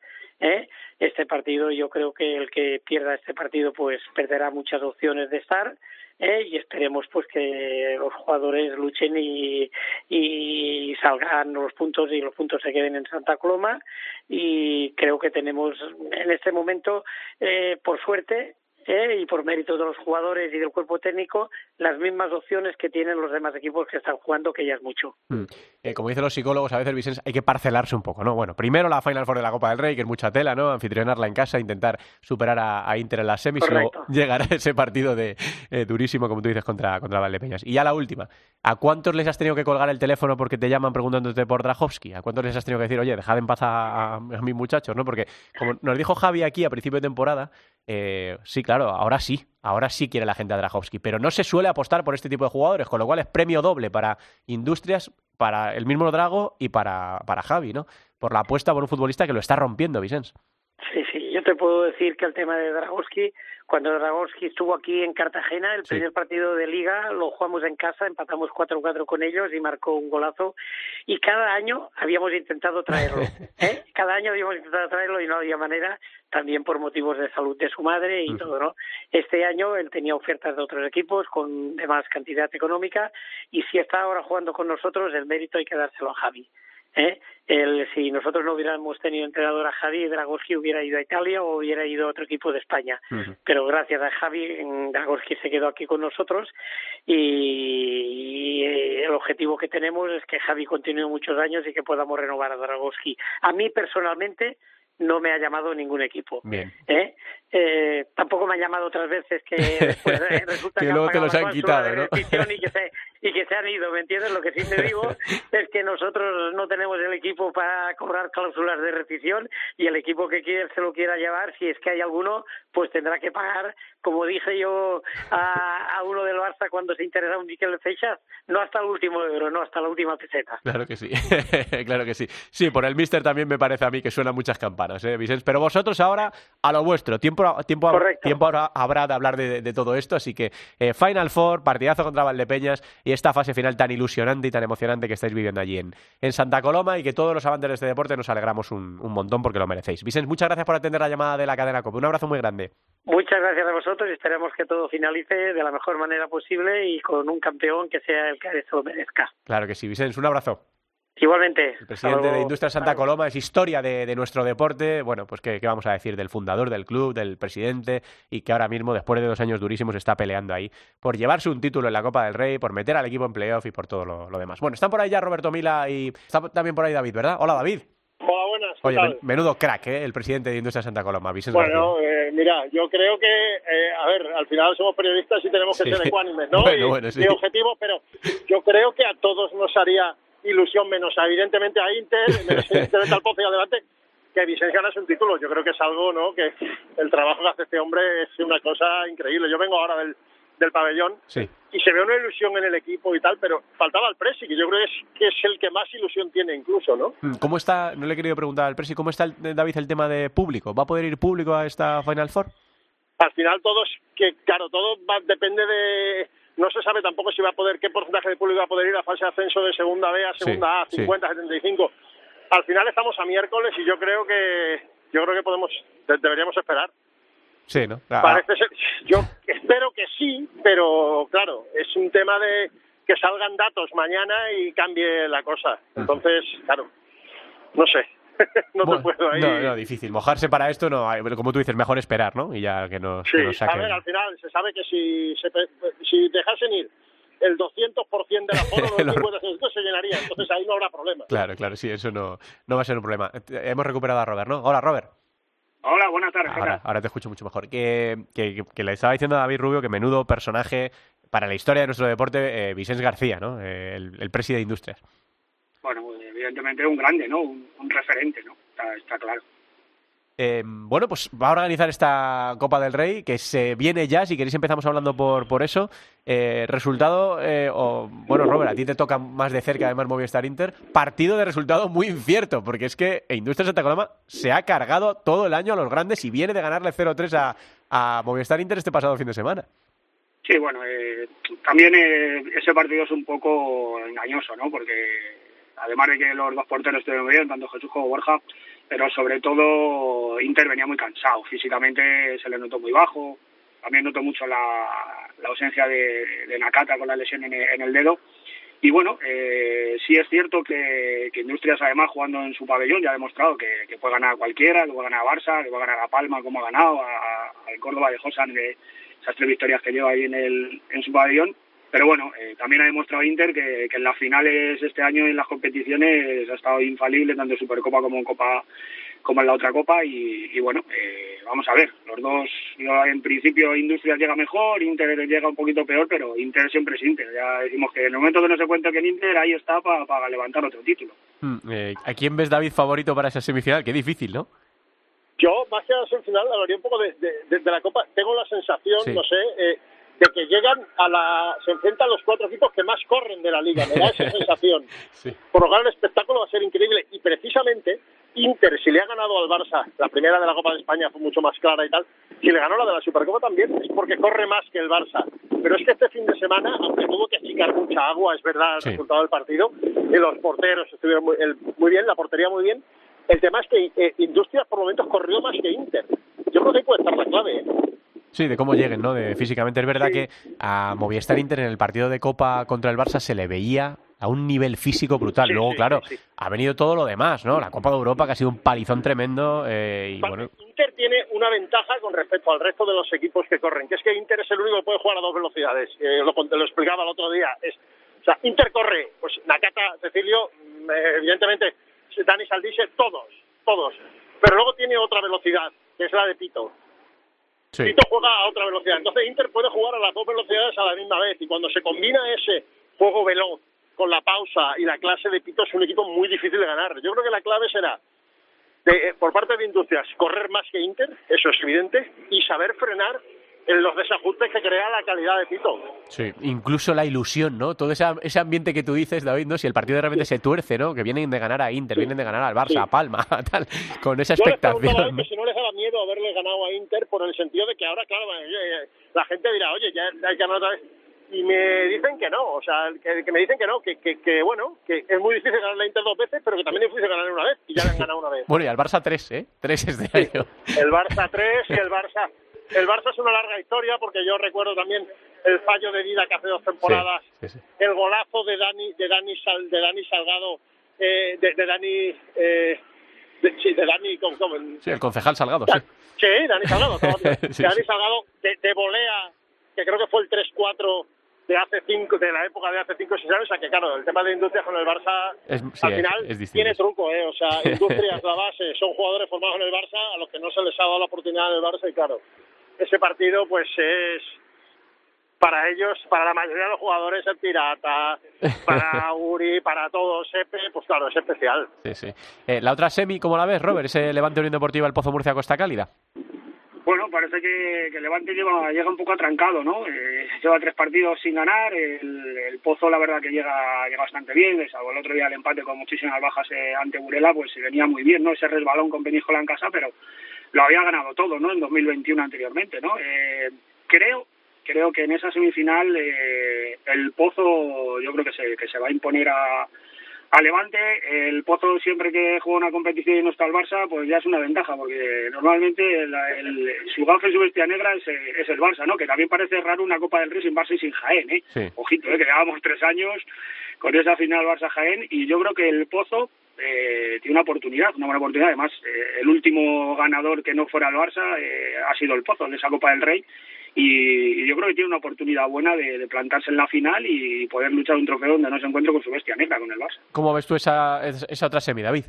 ¿eh? Este partido, yo creo que el que pierda este partido, pues perderá muchas opciones de estar. ¿eh? Y esperemos pues que los jugadores luchen y, y salgan los puntos y los puntos se queden en Santa Coloma. Y creo que tenemos en este momento, eh, por suerte, ¿eh? y por mérito de los jugadores y del cuerpo técnico, las mismas opciones que tienen los demás equipos que están jugando, que ya es mucho. Mm. Eh, como dicen los psicólogos, a veces, Vicens, hay que parcelarse un poco, ¿no? Bueno, primero la Final Four de la Copa del Rey, que es mucha tela, ¿no? Anfitrionarla en casa, intentar superar a, Inter en las semis, y luego llegar a ese partido de eh, durísimo, como tú dices, contra, contra Valdepeñas. Y ya la última, ¿a cuántos les has tenido que colgar el teléfono porque te llaman preguntándote por Drahovski? ¿A cuántos les has tenido que decir, oye, dejad en paz a, a mis muchachos, ¿no? Porque, como nos dijo Javi aquí a principio de temporada, eh, sí, claro, ahora sí, ahora sí quiere la gente a Drahovski, pero no se suele apostar por este tipo de jugadores, con lo cual es premio doble para Industrias, para el mismo Drago y para, para Javi, ¿no? Por la apuesta por un futbolista que lo está rompiendo, Vicens. Yo te puedo decir que el tema de Dragowski, cuando Dragowski estuvo aquí en Cartagena, el primer partido de liga lo jugamos en casa, empatamos 4-4 con ellos y marcó un golazo. Y cada año habíamos intentado traerlo, ¿eh? Cada año habíamos intentado traerlo y no había manera, también por motivos de salud de su madre y todo, ¿no? Este año él tenía ofertas de otros equipos con de más cantidad económica y si está ahora jugando con nosotros, el mérito hay que dárselo a Javi. ¿Eh? El, si nosotros no hubiéramos tenido entrenador a Javi, Dragowski hubiera ido a Italia o hubiera ido a otro equipo de España. Pero gracias a Javi, Dragowski se quedó aquí con nosotros y, el objetivo que tenemos es que Javi continúe muchos años y que podamos renovar a Dragowski. A mí personalmente no me ha llamado ningún equipo. Bien. ¿Eh? Eh, tampoco me ha llamado otras veces que eh, resulta que, que luego te los han quitado, ¿no? y, que se, y que se han ido, ¿me entiendes? Lo que sí te digo es que nosotros no tenemos el equipo para cobrar cláusulas de rescisión y el equipo que quiera se lo quiera llevar, si es que hay alguno, pues tendrá que pagar, como dije yo a, a uno del Barça cuando se interesa un Miquel Fechas, no hasta el último euro, no hasta la última peseta. Claro que sí, claro que sí. Sí, por el Mister también me parece a mí que suenan muchas campanas, ¿eh? Pero vosotros ahora, a lo vuestro, tiempo tiempo, tiempo habrá de hablar de, todo esto, así que eh, Final Four, partidazo contra Valdepeñas y esta fase final tan ilusionante y tan emocionante que estáis viviendo allí en, en Santa Coloma y que todos los amantes de este deporte nos alegramos un, montón porque lo merecéis. Vicens, muchas gracias por atender la llamada de la cadena COPE. Un abrazo muy grande. Muchas gracias a vosotros y esperemos que todo finalice de la mejor manera posible y con un campeón que sea el que eso merezca. Claro que sí, Vicens, un abrazo. Igualmente. El presidente de Industria Santa Coloma es historia de, nuestro deporte. Bueno, pues ¿qué, vamos a decir del fundador del club, del presidente, y que ahora mismo, después de dos años durísimos, está peleando ahí por llevarse un título en la Copa del Rey, por meter al equipo en playoff y por todo lo, demás. Bueno, están por ahí ya Roberto Mila y está también por ahí David, ¿verdad? Hola, David. Hola, buenas. Oye, menudo crack, ¿eh? El presidente de Industria Santa Coloma. bueno, eh, mira, yo creo que, eh, a ver, al final somos periodistas y tenemos que ser ecuánimes, ¿no? Bueno, bueno, sí. Mi objetivo, pero yo creo que a todos nos haría ilusión menos evidentemente a Inter, menos evidentemente al Pozo y adelante, que Vicente ganase un título. Yo creo que es algo, ¿no? Que el trabajo que hace este hombre es una cosa increíble. Yo vengo ahora del, del pabellón y se ve una ilusión en el equipo y tal, pero faltaba el Presi, que yo creo que es, que es el que más ilusión tiene incluso, ¿no? Mm, ¿Cómo está, no le he querido preguntar al Presi, ¿cómo está David el tema de público? ¿Va a poder ir público a esta Final Four? Al final todos, que claro, todo va, depende de no se sabe tampoco si va a poder, qué porcentaje de público va a poder ir a fase de ascenso de segunda B a segunda A, 50, 75. Al final estamos a miércoles y yo creo que yo creo que podemos deberíamos esperar. Sí, ¿no? Parece ser, yo espero que sí, pero claro, es un tema de que salgan datos mañana y cambie la cosa. Entonces, claro, no sé. no te puedo ahí. No, no, difícil. Mojarse para esto, no, como tú dices, mejor esperar, ¿no? Y ya que nos, sí, saquen. a ver, al final se sabe que si, se, si dejasen ir el 200% de la foto, los se llenaría, entonces ahí no habrá problema. Claro, claro, sí, eso no, no va a ser un problema. Hemos recuperado a Robert, ¿no? Hola, Robert. Hola, buenas tardes. Ahora, ahora te escucho mucho mejor. Que, que, que, le estaba diciendo a David Rubio que menudo personaje para la historia de nuestro deporte, eh, Vicente García, ¿no? Eh, el, el presidente de Industrias. Bueno, evidentemente un grande, ¿no? Un, referente, ¿no? Está, claro. Eh, bueno, pues va a organizar esta Copa del Rey, que se viene ya, si queréis empezamos hablando por, por eso. Eh, resultado, eh, o, bueno, Robert, a ti te toca más de cerca además Movistar Inter, partido de resultado muy incierto, porque es que Industria Santa Coloma se ha cargado todo el año a los grandes y viene de ganarle 0-3 a, a Movistar Inter este pasado fin de semana. Sí, bueno, también ese partido es un poco engañoso, ¿no? Porque además de que los dos porteros estuvieron bien, tanto Jesús como Borja, pero sobre todo Inter venía muy cansado, físicamente se le notó muy bajo, también notó mucho la, ausencia de, Nakata con la lesión en, el dedo. Y bueno, eh, sí es cierto que, Industrias, además, jugando en su pabellón, ya ha demostrado que, que, puede ganar a cualquiera, que puede ganar a Barça, que puede ganar a Palma, como ha ganado, al Córdoba de Josan, de esas tres victorias que lleva ahí en, el, en su pabellón. Pero bueno, eh, también ha demostrado Inter que, que en las finales este año en las competiciones ha estado infalible, tanto en Supercopa como en Copa como en la otra copa y, y bueno, eh, vamos a ver, los dos, en principio Industrias llega mejor, Inter llega un poquito peor, pero Inter siempre es Inter, ya decimos que en el momento que no se cuenta que en Inter, ahí está para levantar otro título. Hmm, eh, ¿A quién ves David favorito para esa semifinal? Qué difícil, ¿no? Yo, más que a la semifinal, hablaría un poco de, de, de, la Copa. Tengo la sensación, no sé, eh, de que llegan a la. se enfrentan los cuatro equipos que más corren de la liga. Me da esa sensación. sí. Por lo cual, el espectáculo va a ser increíble. Y precisamente, Inter, si le ha ganado al Barça, la primera de la Copa de España fue mucho más clara y tal, si le ganó la de la Supercopa también, es porque corre más que el Barça. Pero es que este fin de semana, aunque tuvo que achicar mucha agua, es verdad el sí. resultado del partido, y los porteros estuvieron muy, el, muy bien, la portería muy bien, el tema es que eh, Industrias por momentos corrió más que Inter. Yo creo que ahí puede estar la clave. ¿eh? Sí, de cómo lleguen, ¿no? De, físicamente. Es verdad sí. que a Movistar Inter en el partido de Copa contra el Barça se le veía a un nivel físico brutal. Sí, Luego, sí, claro, ha venido todo lo demás, ¿no? La Copa de Europa que ha sido un palizón tremendo eh, y bueno... Inter tiene una ventaja con respecto al resto de los equipos que corren, que es que Inter es el único que puede jugar a dos velocidades. Eh, lo, lo, explicaba el otro día. Es, o sea, Inter corre, pues Nakata, Cecilio, eh, evidentemente, Dani Saldice, todos, todos. Pero luego tiene otra velocidad, que es la de Pito. Sí. Pito juega a otra velocidad. Entonces Inter puede jugar a las dos velocidades a la misma vez. Y cuando se combina ese juego veloz con la pausa y la clase de Pito es un equipo muy difícil de ganar. Yo creo que la clave será, de, por parte de Industrias, correr más que Inter, eso es evidente, y saber frenar en los desajustes que crea la calidad de Pito. Sí, incluso la ilusión, ¿no? Todo ese, ese ambiente que tú dices, David, ¿no? Si el partido de repente sí. se tuerce, ¿no? Que vienen de ganar a Inter, sí. vienen de ganar al Barça, sí. a Palma, tal, con esa Yo expectación. ¿no? que si no les daba miedo haberle ganado a Inter por el sentido de que ahora, claro, la gente dirá, oye, ya hay que ganar otra vez y me dicen que no, o sea, que, que me dicen que no, que, que, que, bueno, que es muy difícil ganar la Inter dos veces, pero que también es difícil ganar una vez, y ya le han ganado una vez. bueno, y al Barça tres, ¿eh? Tres este año. El Barça tres y el Barça... El Barça es una larga historia, porque yo recuerdo también el fallo de vida que hace dos temporadas, sí, sí, sí. el golazo de Dani, de Dani, Sal, de Dani Salgado, eh, de, de, Dani... Eh, de, sí, de Dani... ¿cómo, cómo? Sí, el concejal Salgado, sí. Sí, Dani Salgado. sí, Dani Salgado de, de volea, que creo que fue el 3-4 de hace cinco, de la época de hace cinco o seis años, o sea que claro, el tema de Industrias con el Barça es, sí, al final es, es tiene truco, eh, o sea, Industrias, la base, son jugadores formados en el Barça, a los que no se les ha dado la oportunidad en el Barça y claro, ese partido pues es para ellos, para la mayoría de los jugadores el pirata, para Uri, para todos, Sepe, pues claro, es especial. Sí, sí. Eh, la otra semi, ¿cómo la ves, Robert? Ese Levante Unión Deportiva, el Pozo Murcia Costa Cálida. Bueno, parece que, que Levante lleva, llega un poco atrancado, ¿no? Eh, lleva tres partidos sin ganar, el, el, Pozo la verdad que llega, llega bastante bien, salvo el otro día el empate con muchísimas bajas eh, ante Burela, pues venía muy bien, ¿no? Ese resbalón con Peníscola en casa, pero lo había ganado todo, ¿no? En 2021 anteriormente, ¿no? Eh, creo, creo que en esa semifinal eh, el Pozo yo creo que se, que se va a imponer a a Levante, el Pozo siempre que juega una competición y no está el Barça, pues ya es una ventaja, porque normalmente el, el, su gafe y su bestia negra es, es, el Barça, ¿no? Que también parece raro una Copa del Rey sin Barça y sin Jaén, ¿eh? Sí. Ojito, ¿eh? Que llevábamos tres años con esa final Barça-Jaén y yo creo que el Pozo eh, tiene una oportunidad, una buena oportunidad. Además, eh, el último ganador que no fuera el Barça eh, ha sido el Pozo de esa Copa del Rey y, yo creo que tiene una oportunidad buena de, de, plantarse en la final y poder luchar un trofeo donde no se encuentre con su bestia negra, con el Barça. ¿Cómo ves tú esa, esa otra semi, David?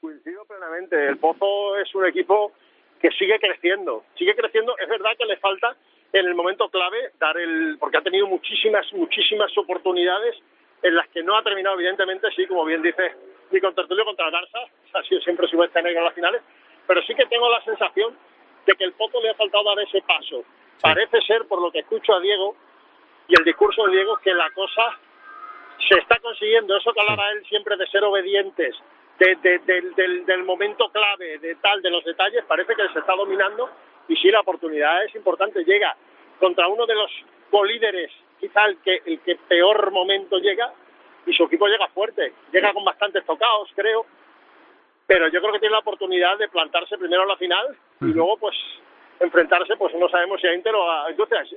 Coincido plenamente. El Pozo es un equipo que sigue creciendo. Sigue creciendo. Es verdad que le falta en el momento clave dar el... porque ha tenido muchísimas, muchísimas oportunidades en las que no ha terminado, evidentemente, sí, como bien dice mi contertulio contra el Barça, ha sido siempre su bestia negra en las finales, pero sí que tengo la sensación de que el Pozo le ha faltado dar ese paso Sí. Parece ser, por lo que escucho a Diego y el discurso de Diego, que la cosa se está consiguiendo. Eso que hablaba él siempre de ser obedientes, de, de, de, del, del momento clave, de tal, de los detalles, parece que se está dominando y sí, la oportunidad es importante. Llega contra uno de los colíderes, quizá el que, el que peor momento llega, y su equipo llega fuerte, llega con bastantes tocados, creo, pero yo creo que tiene la oportunidad de plantarse primero en la final y luego pues enfrentarse, pues no sabemos si a Inter o a Industrias.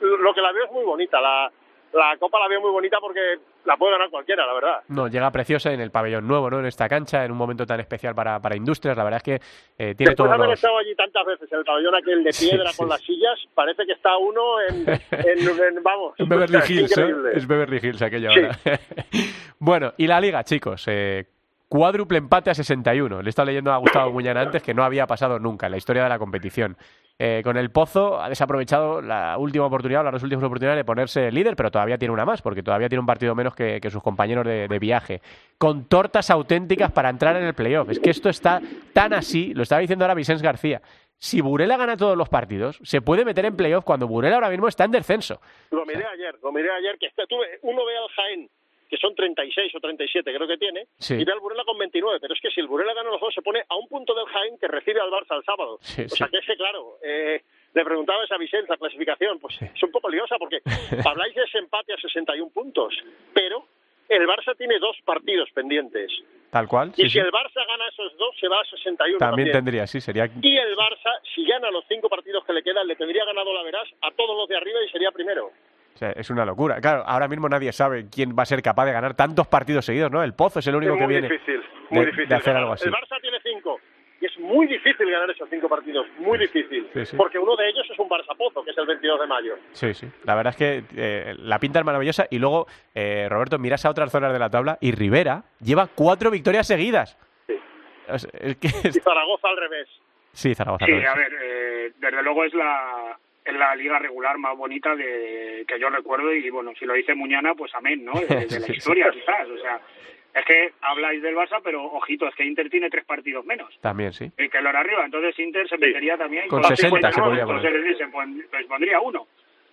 Lo que la veo es muy bonita, la, la Copa la veo muy bonita porque la puede ganar cualquiera, la verdad. No, llega preciosa en el pabellón nuevo, ¿no? En esta cancha, en un momento tan especial para, para Industrias. La verdad es que eh, tiene Después todo. de haber estado allí tantas veces, en el pabellón aquel de Sí, piedra sí, con sí. las sillas, parece que está uno en, en- en- vamos. Es Beverly Hills, ¿eh? Es Beverly Hills aquello Sí. ahora. bueno, y la liga, chicos. eh, cuádruple empate a 61. Le he estado leyendo a Gustavo Muñana antes que no había pasado nunca en la historia de la competición. Eh, con el Pozo ha desaprovechado la última oportunidad, las dos últimas oportunidades de ponerse líder, pero todavía tiene una más, porque todavía tiene un partido menos que, sus compañeros de, viaje. Con tortas auténticas para entrar en el playoff. Es que esto está tan así, lo estaba diciendo ahora Vicens García. Si Burela gana todos los partidos, se puede meter en playoff cuando Burela ahora mismo está en descenso. Lo miré ayer, lo miré ayer, que está- tuve, uno ve al Jaén, que son 36 o 37 creo que tiene, Sí. y ve al Burela con 29, pero es que si el Burela gana los dos se pone a un punto del Jaén que recibe al Barça el sábado. Sí, o sea que ese, claro, eh, le preguntaba a Vicente la clasificación, pues es un poco liosa porque habláis de ese empate a 61 puntos, pero el Barça tiene dos partidos pendientes. Tal cual. Y sí, si sí. el Barça gana esos dos, se va a 61 También también. tendría, sí, sería. Y el Barça, si gana los cinco partidos que le quedan, le tendría ganado la verás a todos los de arriba y sería primero. Sea, es una locura. Claro, ahora mismo nadie sabe quién va a ser capaz de ganar tantos partidos seguidos, ¿no? El Pozo es el único es que muy viene difícil, muy de, difícil. de hacer algo así. El Barça tiene cinco y es muy difícil ganar esos cinco partidos, muy difícil. Sí, sí. Porque uno de ellos es un Barça Pozo, que es el 22 de mayo. Sí, sí. La verdad es que eh, la pinta es maravillosa. Y luego, eh, Roberto, miras a otras zonas de la tabla y Rivera lleva cuatro victorias seguidas. Sí. O sea, es que Y Zaragoza al revés. Sí, Zaragoza. Sí, a ver, eh, desde luego es la, es la liga regular más bonita de, que yo recuerdo y bueno, si lo dice Muñana, pues amén, ¿no? De, de la Sí, sí. historia quizás, o sea, es que habláis del Barça, pero ojito, es que Inter tiene tres partidos menos También, sí. y que lo hará arriba, entonces Inter se metería también Con 60 se podría entonces, poner. se pon- pues pondría uno.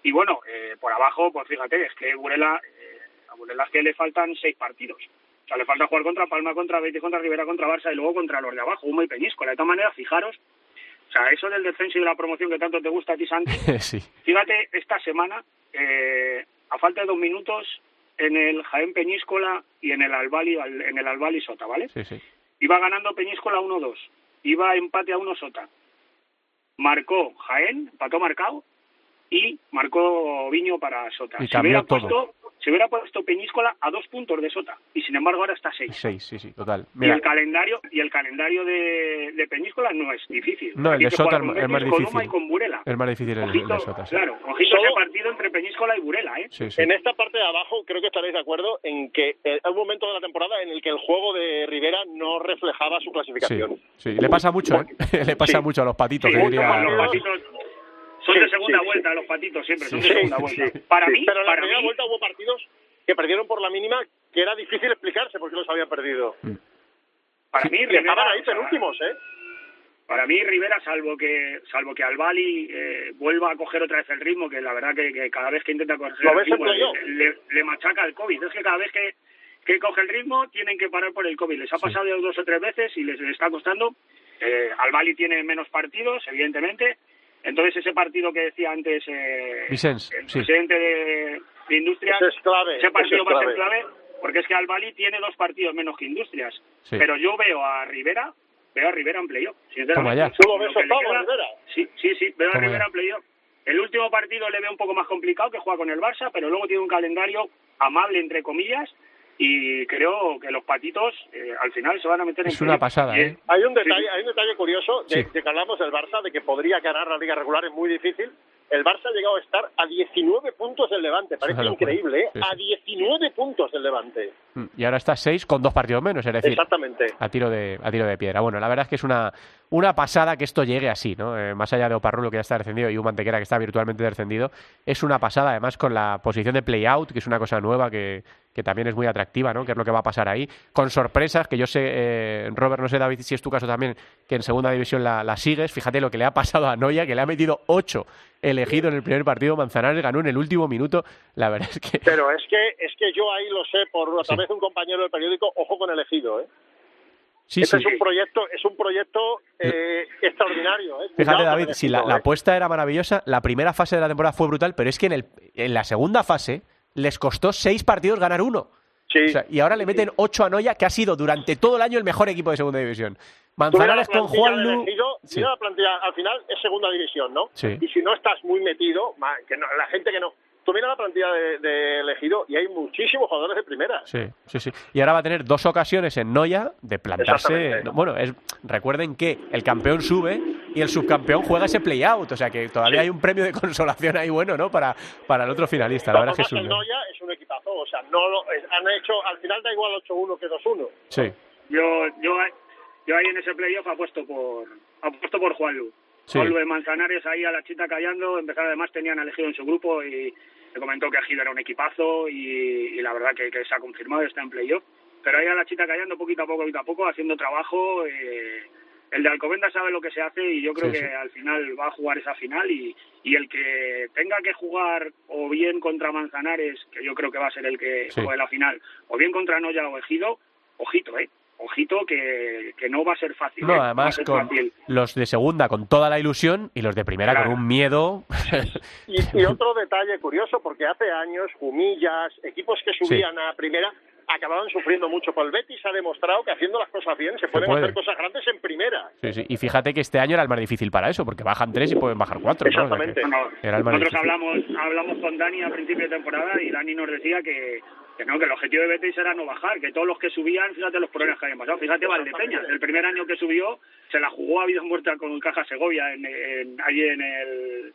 Y bueno, eh, por abajo, pues fíjate, es que Burela, eh, a Burela es que le faltan seis partidos. O sea, le falta jugar contra Palma, contra Betis, contra Rivera, contra Barça y luego contra los de abajo, Humo y Peñíscola. De todas maneras, fijaros, o sea, eso del descenso y de la promoción que tanto te gusta a ti, Santi, sí. fíjate, esta semana, eh, a falta de dos minutos, en el Jaén Peñíscola y en el Albali, en el Albali Sota, ¿vale? Sí, sí. Iba ganando Peñíscola 1-2. Iba empate a 1 Sota. Marcó Jaén, empató marcado, y marcó Viño para Sota. Y cambió todo. puesto, se hubiera puesto Peñíscola a dos puntos de Sota. Y sin embargo ahora está a seis. Seis, sí, sí, total. Y el calendario, y el calendario de, de Peñíscola no es difícil. No, el de Sota es con más con difícil. Loma y con Burela. es más difícil el, de Sota, sí. claro, ojito Solo- ese partido entre Peñíscola y Burela, ¿eh? Sí, sí. En esta parte de abajo creo que estaréis de acuerdo en que eh, hay un momento de la temporada en el que el juego de Rivera no reflejaba su clasificación. sí. Le pasa mucho, ¿eh? Le pasa Sí. mucho a los patitos, Sí, que diría... los patitos son Sí, de segunda sí, vuelta, los patitos siempre, son de Sí, segunda vuelta. sí, para sí. mí, pero en la para primera mí, vuelta hubo partidos que perdieron por la mínima que era difícil explicarse por qué los habían perdido. para mí Rivera, estaban ahí o sea, penúltimos, ¿eh? Para mí Rivera, salvo que salvo que Albali eh, vuelva a coger otra vez el ritmo, que la verdad que, que cada vez que intenta coger ¿Lo el ritmo le, le- le machaca el COVID. Es que cada vez que, que coge el ritmo tienen que parar por el COVID. Les ha pasado ya dos o tres veces y les, está costando. Eh, Albali tiene menos partidos, evidentemente. Entonces ese partido que decía antes eh, Vicens, el sí. presidente de, de Industrias, Ese es clave, ese partido es va a ser clave. porque es que Albali tiene dos partidos menos que Industrias. Sí. Pero yo veo a Rivera, veo a Rivera en playoff. sinceramente. Toma ya. ¿Tú lo ves queda- Rivera? Sí, sí, sí, veo a Rivera ya. en playoff. El último partido le veo un poco más complicado que juega con el Barça, pero luego tiene un calendario amable, entre comillas, y creo que los patitos eh, al final se van a meter en Es una pasada, Y- ¿eh? Hay un detalle, sí. hay un detalle curioso de, Sí. de que hablamos del Barça, de que podría ganar la liga regular, es muy difícil. El Barça ha llegado a estar a 19 puntos del Levante, parece increíble, ¿eh? Sí, sí. A 19 puntos del Levante. Y ahora está seis con dos partidos menos, es decir, Exactamente. a tiro de a tiro de piedra. Bueno, la verdad es que es una, una pasada que esto llegue así, ¿no? Eh, más allá de Oparrulo que ya está descendido y un Mantequera que está virtualmente descendido, es una pasada además con la posición de play out, que es una cosa nueva que, que también es muy atractiva, ¿no? Que es lo que va a pasar ahí, con sorpresas que yo sé, eh, Robert, no sé David si es tu caso también, que en segunda división la, la sigues. Fíjate lo que le ha pasado a Noya, que le ha metido ocho elegido en el primer partido, Manzanares ganó en el último minuto. La verdad es que Pero es que es que yo ahí lo sé por a Sí. través un compañero del periódico, ojo con el elegido, ¿eh? sí, Este sí. es un proyecto, es un proyecto eh, extraordinario, ¿eh? Fíjate, David, si la, ¿eh? apuesta era maravillosa, la primera fase de la temporada fue brutal, pero es que en, el, en la segunda fase les costó seis partidos ganar uno. Sí. O sea, y ahora le meten ocho a Noya, que ha sido durante todo el año el mejor equipo de segunda división. Manzanares con Juan Lu. Ejido, la plantilla, al final es segunda división, ¿no? Y si no estás muy metido, ma- que no- la gente que no tú mira la plantilla de, elegido y hay muchísimos jugadores de primera. Sí, sí, sí. Y ahora va a tener dos ocasiones en Noya de plantarse. Bueno, es, recuerden que el campeón sube y el subcampeón juega ese play-out. O sea que todavía hay un premio de consolación ahí bueno, ¿no? Para, para el otro finalista. La verdad es que el Noya es un equipazo. O sea, no lo, han hecho. Al final da igual 8-1 que 2-1. Sí. Yo, yo, yo ahí en ese playoff apuesto por, apuesto por Juanlu. Sí. Juanlu de Manzanares ahí a la chita callando. Empezar además tenían elegido en su grupo y se comentó que Gil era un equipazo y, la verdad que, se ha confirmado, está en playoff. Pero ahí a la chita callando poquito a poco, poquito a poco, haciendo trabajo. Eh, el de Alcobenda sabe lo que se hace y yo creo que al final va a jugar esa final y, y el que tenga que jugar o bien contra Manzanares, que yo creo que va a ser el que juegue la final, o bien contra Noya o Ejido, ojito, ¿eh? Ojito que, que, no va a ser fácil. No, ¿eh? además con los de segunda con toda la ilusión y los de primera con un miedo. y, otro detalle curioso, porque hace años Humillas, equipos que subían a primera, acababan sufriendo mucho. Por el Betis ha demostrado que haciendo las cosas bien se pueden hacer cosas grandes en primera. Sí, sí. Y fíjate que este año era el más difícil para eso, porque bajan tres y pueden bajar cuatro. Exactamente. Nosotros hablamos, hablamos con Dani a principio de temporada y Dani nos decía que que no, que el objetivo de Betis era no bajar, que todos los que subían, fíjate los problemas que habían pasado. Fíjate Valdepeña, el primer año que subió se la jugó a vida muerta con Caja Segovia en, allí en el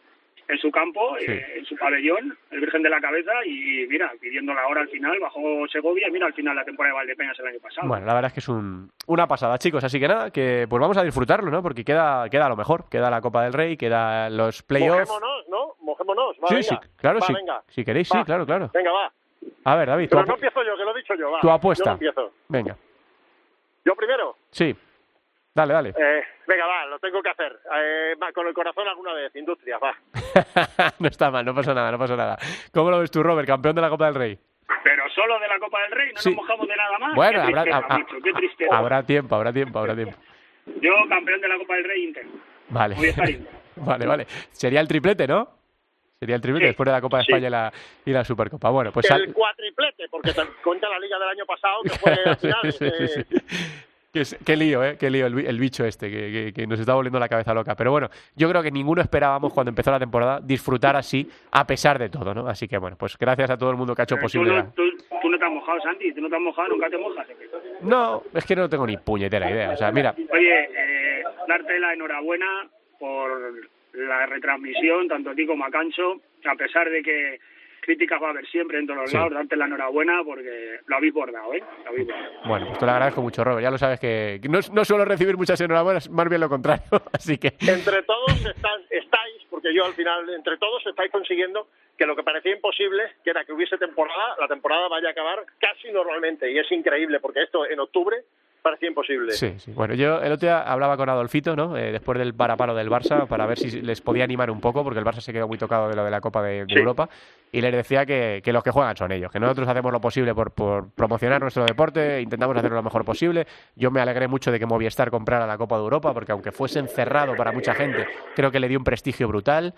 en su campo, eh, en su pabellón, el Virgen de la Cabeza, y mira, pidiendo la hora al final, bajó Segovia, y mira, al final la temporada de Valdepeñas el año pasado. Bueno, la verdad es que es un, una pasada, chicos, así que nada, que pues vamos a disfrutarlo, ¿no? Porque queda, queda lo mejor, queda la Copa del Rey, queda los playoffs. Mojémonos, ¿no? Mojémonos, va, sí, venga. sí, claro, va, sí. Venga. Si queréis, sí, claro, claro. Venga, va. A ver, David. Pero no empiezo yo, que lo he dicho yo. Va. Tu apuesta. Yo empiezo. Venga. ¿Yo primero? Sí. Dale, dale. Eh, venga, va, lo tengo que hacer. Eh, con el corazón alguna vez, Industrias, va. no está mal, no pasa nada, no pasa nada. ¿Cómo lo ves tú, Robert, campeón de la Copa del Rey? Pero solo de la Copa del Rey, no nos mojamos de nada más. Bueno, qué habrá, qué tristeza. habrá tiempo, habrá tiempo, habrá tiempo. Yo, campeón de la Copa del Rey, Inter. Vale. Voy a estar Inter. vale, vale. Sería el triplete, ¿no? Sería el triplete después de la Copa de España y, la, y la Supercopa. Bueno, pues el cuatriplete, porque te cuenta la liga del año pasado que fue al final. Qué, qué, lío, ¿eh? Qué lío el, bicho este, que, que, nos está volviendo la cabeza loca. Pero bueno, yo creo que ninguno esperábamos cuando empezó la temporada disfrutar así, a pesar de todo, ¿no? Así que bueno, pues gracias a todo el mundo que ha hecho posible. Tú no, tú, no te has mojado, Santi, tú no te has mojado, nunca te mojas. No, es que no tengo ni puñetera idea. O sea, mira. Oye, eh, darte la enhorabuena por la retransmisión, tanto a ti como a Cancho, a pesar de que críticas va a haber siempre en todos los lados, darte la enhorabuena porque lo habéis bordado, ¿eh? Lo habéis bordado. Bueno, pues te lo agradezco mucho, Robert. Ya lo sabes que no, no suelo recibir muchas enhorabuenas, más bien lo contrario, así que... Entre todos estáis, porque yo al final, entre todos estáis consiguiendo que lo que parecía imposible, que era que hubiese temporada, la temporada vaya a acabar casi normalmente, y es increíble, porque esto en octubre parecía imposible. Sí, sí. Bueno, yo el otro día hablaba con Adolfito, ¿no? Eh, después del parapalo del Barça, para ver si les podía animar un poco, porque el Barça se quedó muy tocado de lo de la Copa de, Europa, y les decía que, que, los que juegan son ellos, que nosotros hacemos lo posible por, por, promocionar nuestro deporte, intentamos hacerlo lo mejor posible. Yo me alegré mucho de que Movistar comprara la Copa de Europa, porque aunque fuese encerrado para mucha gente, creo que le dio un prestigio brutal.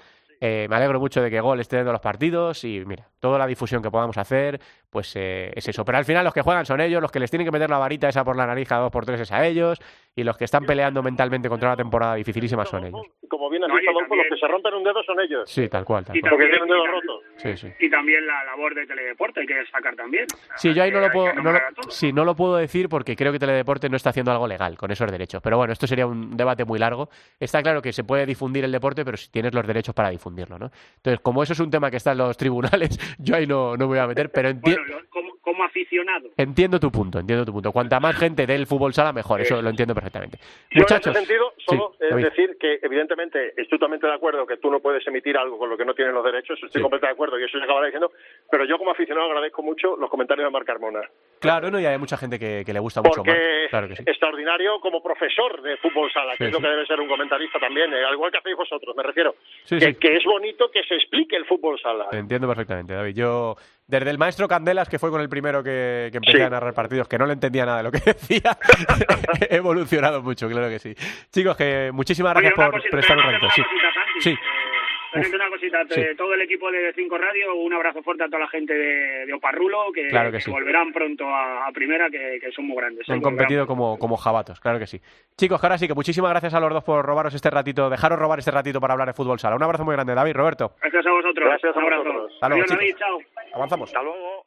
Eh, me alegro mucho de que Gol esté dando los partidos y mira, toda la difusión que podamos hacer, pues eh, es eso. Pero al final los que juegan son ellos, los que les tienen que meter la varita esa por la nariz a dos por tres es a ellos y los que están peleando mentalmente contra una temporada dificilísima son ellos. Como bien has dicho, Adolfo, los que se rompen un dedo son ellos. Sí, tal cual. Tal y cual. También, tienen un dedo roto. Sí, sí. Y también la labor de Teledeporte hay que destacar también. Sí, yo ahí no lo puedo, no lo, sí, no lo puedo decir porque creo que Teledeporte no está haciendo algo legal con esos derechos. Pero bueno, esto sería un debate muy largo. Está claro que se puede difundir el deporte, pero si tienes los derechos para difundirlo, ¿no? Entonces, como eso es un tema que está en los tribunales, yo ahí no, no me voy a meter, pero entiendo... Bueno, como, como, aficionado. Entiendo tu punto, entiendo tu punto. Cuanta más gente del fútbol sala, mejor, eso lo entiendo perfectamente. Yo Muchachos, en ese sentido, solo es decir que evidentemente estoy totalmente de acuerdo que tú no puedes emitir algo con lo que no tienen los derechos, estoy Sí. completamente de acuerdo y eso se acabará diciendo, pero yo como aficionado agradezco mucho los comentarios de Marc Carmona. Claro, no, y hay mucha gente que, que le gusta mucho más. Porque Claro que sí. extraordinario como profesor de fútbol sala, que Sí, es lo sí. que debe ser un comentarista también, eh, al igual que hacéis vosotros, me refiero. Sí, que, sí. que es bonito que se explique el fútbol sala. Entiendo perfectamente, David. Yo, desde el maestro Candelas, que fue con el primero que, que empecé Sí. a narrar partidos, que no le entendía nada de lo que decía, he evolucionado mucho, claro que sí. Chicos, que muchísimas gracias por prestar un rato. Sí. Sí. Eh, Tenete una cosita, todo el equipo de Cinco Radio, un abrazo fuerte a toda la gente de, Oparrulo, que, volverán pronto a, primera, que, son muy grandes. Han competido como, como jabatos, claro que sí. Chicos, ahora sí que muchísimas gracias a los dos por robaros este ratito, dejaros robar este ratito para hablar de fútbol sala. Un abrazo muy grande, David, Roberto. Gracias a vosotros. Gracias a vosotros. Hasta luego, David, chao. Avanzamos. Hasta luego.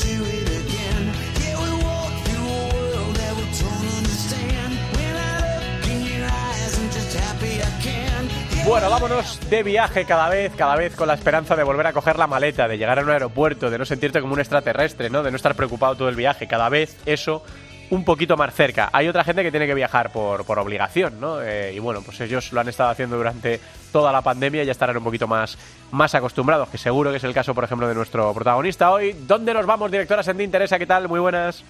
Bueno, vámonos de viaje cada vez, cada vez con la esperanza de volver a coger la maleta, de llegar a un aeropuerto, de no sentirte como un extraterrestre, ¿no? De no estar preocupado todo el viaje. Cada vez eso un poquito más cerca. Hay otra gente que tiene que viajar por, por obligación, ¿no? Eh, y bueno, pues ellos lo han estado haciendo durante toda la pandemia y ya estarán un poquito más, más acostumbrados, que seguro que es el caso, por ejemplo, de nuestro protagonista hoy. ¿Dónde nos vamos, directora Sendín Teresa? ¿Qué tal? Muy buenas.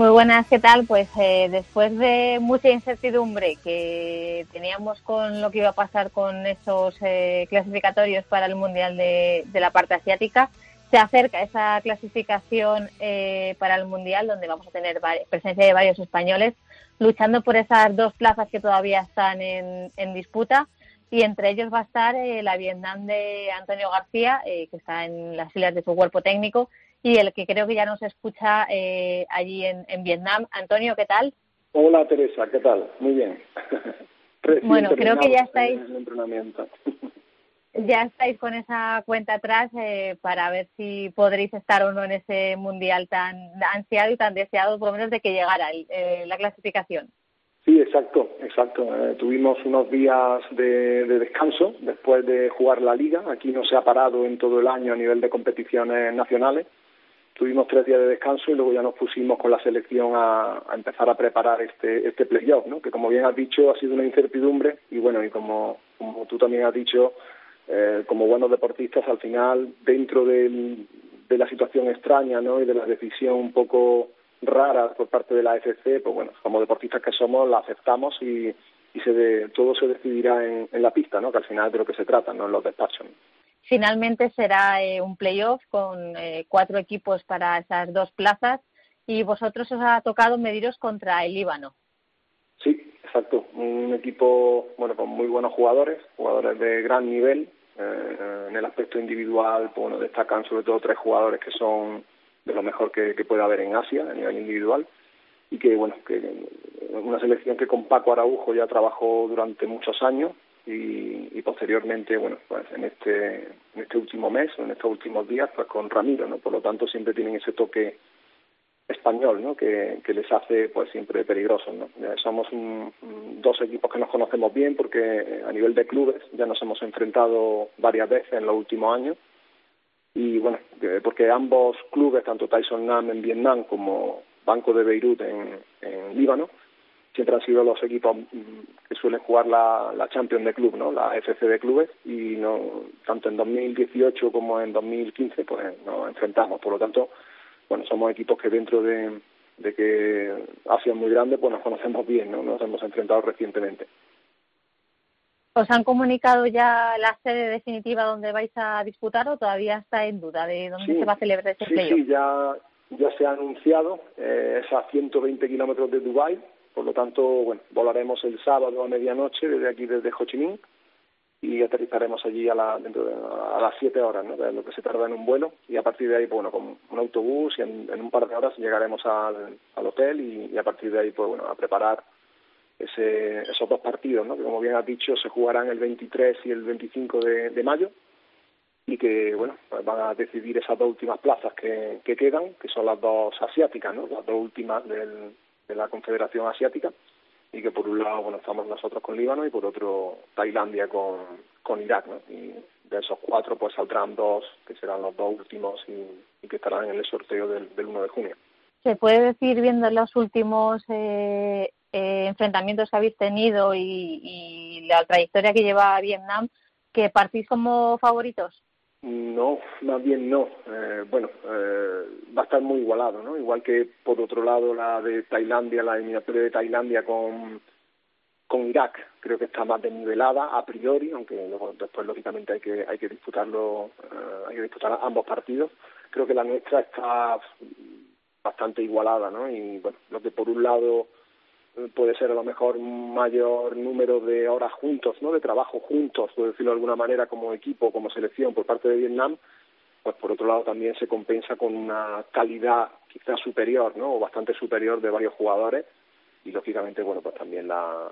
Muy buenas, ¿qué tal? Pues eh, después de mucha incertidumbre que teníamos con lo que iba a pasar con esos eh, clasificatorios para el Mundial de, la parte asiática, se acerca esa clasificación eh, para el Mundial donde vamos a tener presencia de varios españoles luchando por esas dos plazas que todavía están en, en disputa y entre ellos va a estar la Vietnam de Antonio García, que está en las filas de su cuerpo técnico, y el que creo que ya nos escucha eh, allí en, en, Vietnam. Antonio, ¿qué tal? Hola Teresa, ¿qué tal? Muy bien. bueno, creo que ya estáis. ya estáis con esa cuenta atrás eh, para ver si podréis estar o no en ese mundial tan ansiado y tan deseado, por lo menos de que llegara eh, la clasificación. Sí, exacto, exacto. tuvimos unos días de, de, descanso después de jugar la liga. Aquí no se ha parado en todo el año a nivel de competiciones nacionales tuvimos tres días de descanso y luego ya nos pusimos con la selección a, empezar a preparar este, este playoff, ¿no? que como bien has dicho ha sido una incertidumbre y bueno, y como, como tú también has dicho, eh, como buenos deportistas al final dentro de la situación extraña ¿no? y de la decisión un poco rara por parte de la AFC, pues bueno, como deportistas que somos la aceptamos y, y se de, todo se decidirá en, en la pista, ¿no? que al final es de lo que se trata, no en los despachos. Finalmente será eh, un playoff con eh, cuatro equipos para esas dos plazas y vosotros os ha tocado mediros contra el Líbano. Sí, exacto. Un equipo bueno con muy buenos jugadores, jugadores de gran nivel. Eh, en el aspecto individual, pues, bueno, destacan sobre todo tres jugadores que son de lo mejor que, que puede haber en Asia a nivel individual y que bueno que una selección que con Paco Araujo ya trabajó durante muchos años y, posteriormente, bueno, pues en este, en este último mes o en estos últimos días, pues con Ramiro, ¿no? Por lo tanto, siempre tienen ese toque español, ¿no? Que, les hace, pues, siempre peligrosos, ¿no? somos dos equipos que nos conocemos bien porque a nivel de clubes ya nos hemos enfrentado varias veces en los últimos años y, bueno, porque ambos clubes, tanto Tyson Nam en Vietnam como Banco de Beirut en Líbano, siempre han sido los equipos que suelen jugar la, la Champions de club, ¿no? La FC de clubes y no tanto en 2018 como en 2015 pues nos enfrentamos, por lo tanto, bueno, somos equipos que dentro de, de que Asia es muy grande, pues nos conocemos bien, ¿no? Nos hemos enfrentado recientemente. ¿Os han comunicado ya la sede definitiva donde vais a disputar o todavía está en duda de dónde se va a celebrar ese sí, Sí, ya, ya se ha anunciado, eh, es a 120 kilómetros de Dubái, por lo tanto, bueno, volaremos el sábado a medianoche desde aquí, desde Ho Chi Minh, y aterrizaremos allí a, la, dentro de, a las siete horas, ¿no? De lo que se tarda en un vuelo, y a partir de ahí, pues, bueno, con un autobús y en, un par de horas llegaremos al, al hotel y, a partir de ahí, pues, bueno, a preparar ese, esos dos partidos, ¿no? Que como bien has dicho, se jugarán el 23 y el 25 de, de mayo y que, bueno, pues van a decidir esas dos últimas plazas que, que quedan, que son las dos asiáticas, ¿no? Las dos últimas del, de la Confederación Asiática y que por un lado bueno estamos nosotros con Líbano y por otro Tailandia con, con Irak ¿no? y de esos cuatro pues saldrán dos que serán los dos últimos y, que estarán en el sorteo del, del 1 de junio. ¿Se puede decir viendo los últimos eh, eh, enfrentamientos que habéis tenido y, y la trayectoria que lleva Vietnam que partís como favoritos? No, más bien no. Eh, bueno, eh, va a estar muy igualado, ¿no? Igual que por otro lado la de Tailandia, la eliminatoria de Tailandia con, con Irak, creo que está más desnivelada a priori, aunque después lógicamente hay que hay que disputarlo, eh, hay que disputar ambos partidos. Creo que la nuestra está bastante igualada, ¿no? Y bueno, lo que por un lado puede ser a lo mejor mayor número de horas juntos, ¿no? De trabajo juntos, por decirlo de alguna manera, como equipo, como selección por parte de Vietnam, pues por otro lado también se compensa con una calidad quizás superior, ¿no? O bastante superior de varios jugadores y lógicamente, bueno, pues también la,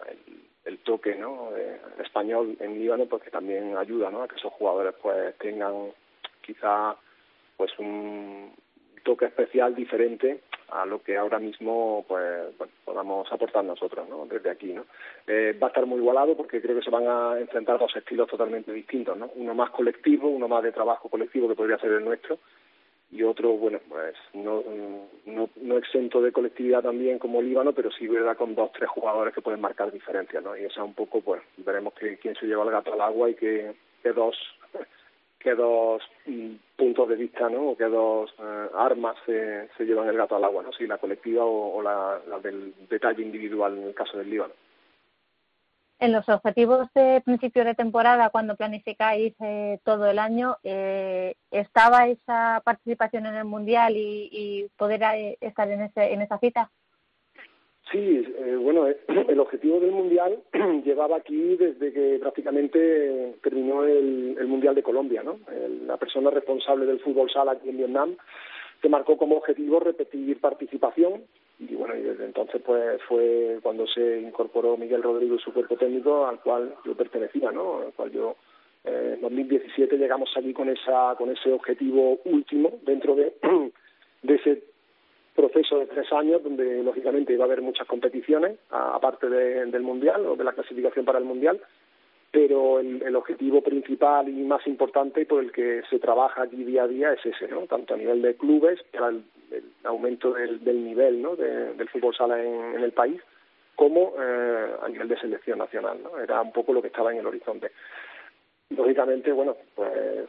el, toque, ¿no? Eh, español en Líbano, pues que también ayuda, ¿no? A que esos jugadores pues tengan quizá pues un toque especial diferente a lo que ahora mismo pues podamos aportar nosotros ¿no? desde aquí no eh, va a estar muy igualado porque creo que se van a enfrentar dos estilos totalmente distintos no uno más colectivo uno más de trabajo colectivo que podría ser el nuestro y otro bueno pues no no, no exento de colectividad también como Líbano pero sí verdad con dos tres jugadores que pueden marcar diferencias no y esa un poco pues veremos que quién se lleva el gato al agua y que, que dos que dos mm, puntos de vista, ¿no? O que dos eh, armas se, se, llevan el gato al agua, ¿no? Si la colectiva o, la, del detalle individual en el caso del Líbano. En los objetivos de principio de temporada, cuando planificáis eh, todo el año, eh, ¿estaba esa participación en el Mundial y, y poder eh, estar en, ese, en esa cita? Sí, eh, bueno, eh, el objetivo del Mundial llevaba aquí desde que prácticamente terminó el, el Mundial de Colombia, ¿no? la persona responsable del fútbol sala aquí en Vietnam se marcó como objetivo repetir participación y bueno, y desde entonces pues fue cuando se incorporó Miguel Rodríguez, su cuerpo técnico, al cual yo pertenecía, ¿no? Al cual yo eh, en 2017 llegamos aquí con esa con ese objetivo último dentro de de ese proceso de tres años donde lógicamente iba a haber muchas competiciones, aparte del Mundial o de la clasificación para el Mundial, pero el, objetivo principal y más importante por el que se trabaja aquí día a día es ese, ¿no? tanto a nivel de clubes, para el, aumento del, nivel ¿no? del fútbol sala en, el país, como eh, a nivel de selección nacional. ¿no? Era un poco lo que estaba en el horizonte. Lógicamente, bueno, pues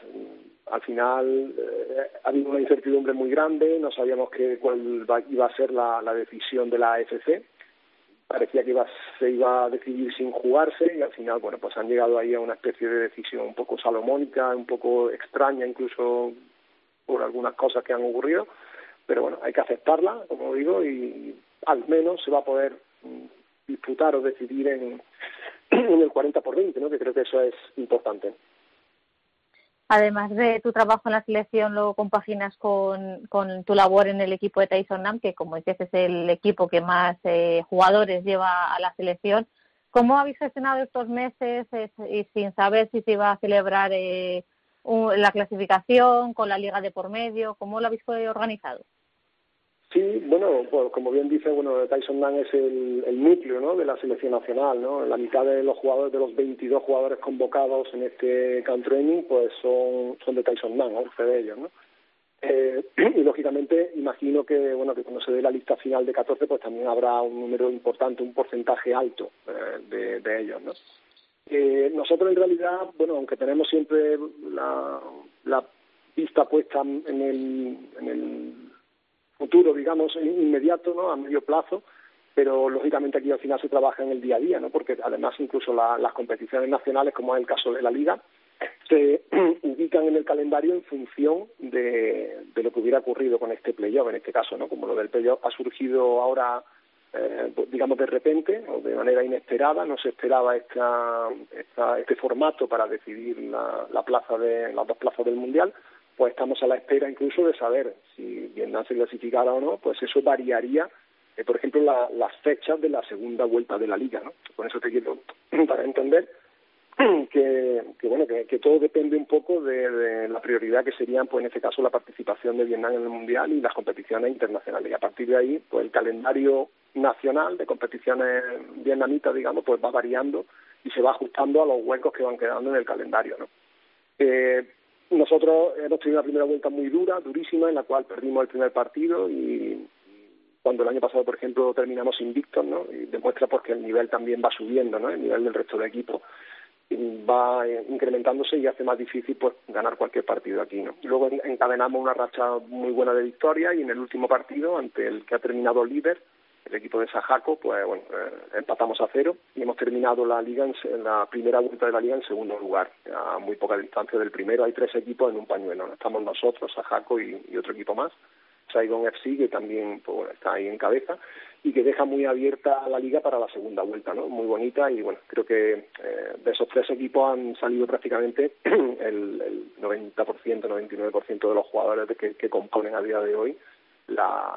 al final eh, ha habido una incertidumbre muy grande, no sabíamos que, cuál iba a ser la, decisión de la AFC, parecía que iba, se iba a decidir sin jugarse y al final, bueno, pues han llegado ahí a una especie de decisión un poco salomónica, un poco extraña incluso por algunas cosas que han ocurrido, pero bueno, hay que aceptarla, como digo, y al menos se va a poder mm, disputar o decidir en, en el 40 por 20, ¿no? que creo que eso es importante además de tu trabajo en la selección, lo compaginas con, con tu labor en el equipo de Tyson Nam, que como dices es el equipo que más eh, jugadores lleva a la selección. ¿Cómo habéis gestionado estos meses y sin saber si se iba a celebrar eh, la clasificación con la liga de por medio? ¿Cómo lo habéis organizado? Sí, bueno, pues como bien dice, bueno, Tyson Mann es el, el núcleo ¿no? de la selección nacional, ¿no? La mitad de los jugadores, de los 22 jugadores convocados en este camp training, pues son, son de Tyson Mann, 11 de ellos, ¿no? Eh, y lógicamente imagino que bueno que cuando se dé la lista final de 14 pues también habrá un número importante, un porcentaje alto eh, de, de, ellos, ¿no? Eh, nosotros en realidad, bueno, aunque tenemos siempre la, la vista puesta en el, en el futuro, digamos, inmediato, ¿no? A medio plazo, pero lógicamente aquí al final se trabaja en el día a día, ¿no? Porque además incluso las competiciones nacionales, como es el caso de la Liga, se ubican en el calendario en función de, de lo que hubiera ocurrido con este playoff, en este caso, ¿no? Como lo del playoff ha surgido ahora, eh, digamos, de repente o de manera inesperada, no se esperaba esta, esta, este formato para decidir la, la plaza de las dos plazas del Mundial, pues estamos a la espera incluso de saber si Vietnam se clasificara o no, pues eso variaría, eh, por ejemplo, las fechas de la segunda vuelta de la liga, ¿no? Con eso te quiero para entender que, que bueno, que, todo depende un poco de, la prioridad que serían, pues en este caso, la participación de Vietnam en el Mundial y las competiciones internacionales. Y a partir de ahí, pues el calendario nacional de competiciones vietnamitas, digamos, pues va variando y se va ajustando a los huecos que van quedando en el calendario, ¿no? Eh, nosotros hemos tenido una primera vuelta muy dura, durísima, en la cual perdimos el primer partido y cuando el año pasado, por ejemplo, terminamos invictos, ¿no? Y demuestra porque el nivel también va subiendo, ¿no? El nivel del resto de equipos. va incrementándose y hace más difícil pues ganar cualquier partido aquí no luego encadenamos una racha muy buena de victoria y en el último partido ante el que ha terminado líder el equipo de Sajaco pues bueno eh, empatamos a cero y hemos terminado la liga en, la primera vuelta de la liga en segundo lugar. A muy poca distancia del primero hay tres equipos en un pañuelo. Estamos nosotros Sajaco y, y otro equipo más. Saigon FC que también pues, está ahí en cabeza y que deja muy abierta la liga para la segunda vuelta, ¿no? Muy bonita y bueno, creo que eh, de esos tres equipos han salido prácticamente el, el 90%, 99% de los jugadores que, que componen a día de hoy la,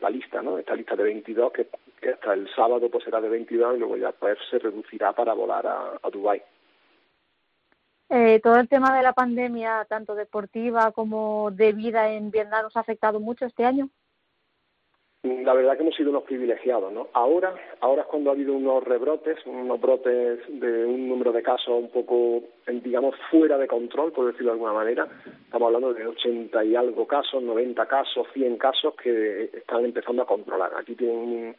la lista, ¿no? Esta lista de 22 que, hasta el sábado pues será de 22 y luego ya pues se reducirá para volar a, a Dubái. Eh, todo el tema de la pandemia, tanto deportiva como de vida en Vietnam, ¿nos ha afectado mucho este año? La verdad que hemos sido unos privilegiados, ¿no? Ahora, ahora es cuando ha habido unos rebrotes, unos brotes de un número de casos un poco, digamos, fuera de control, por decirlo de alguna manera. Estamos hablando de 80 y algo casos, 90 casos, 100 casos que están empezando a controlar. Aquí tienen un,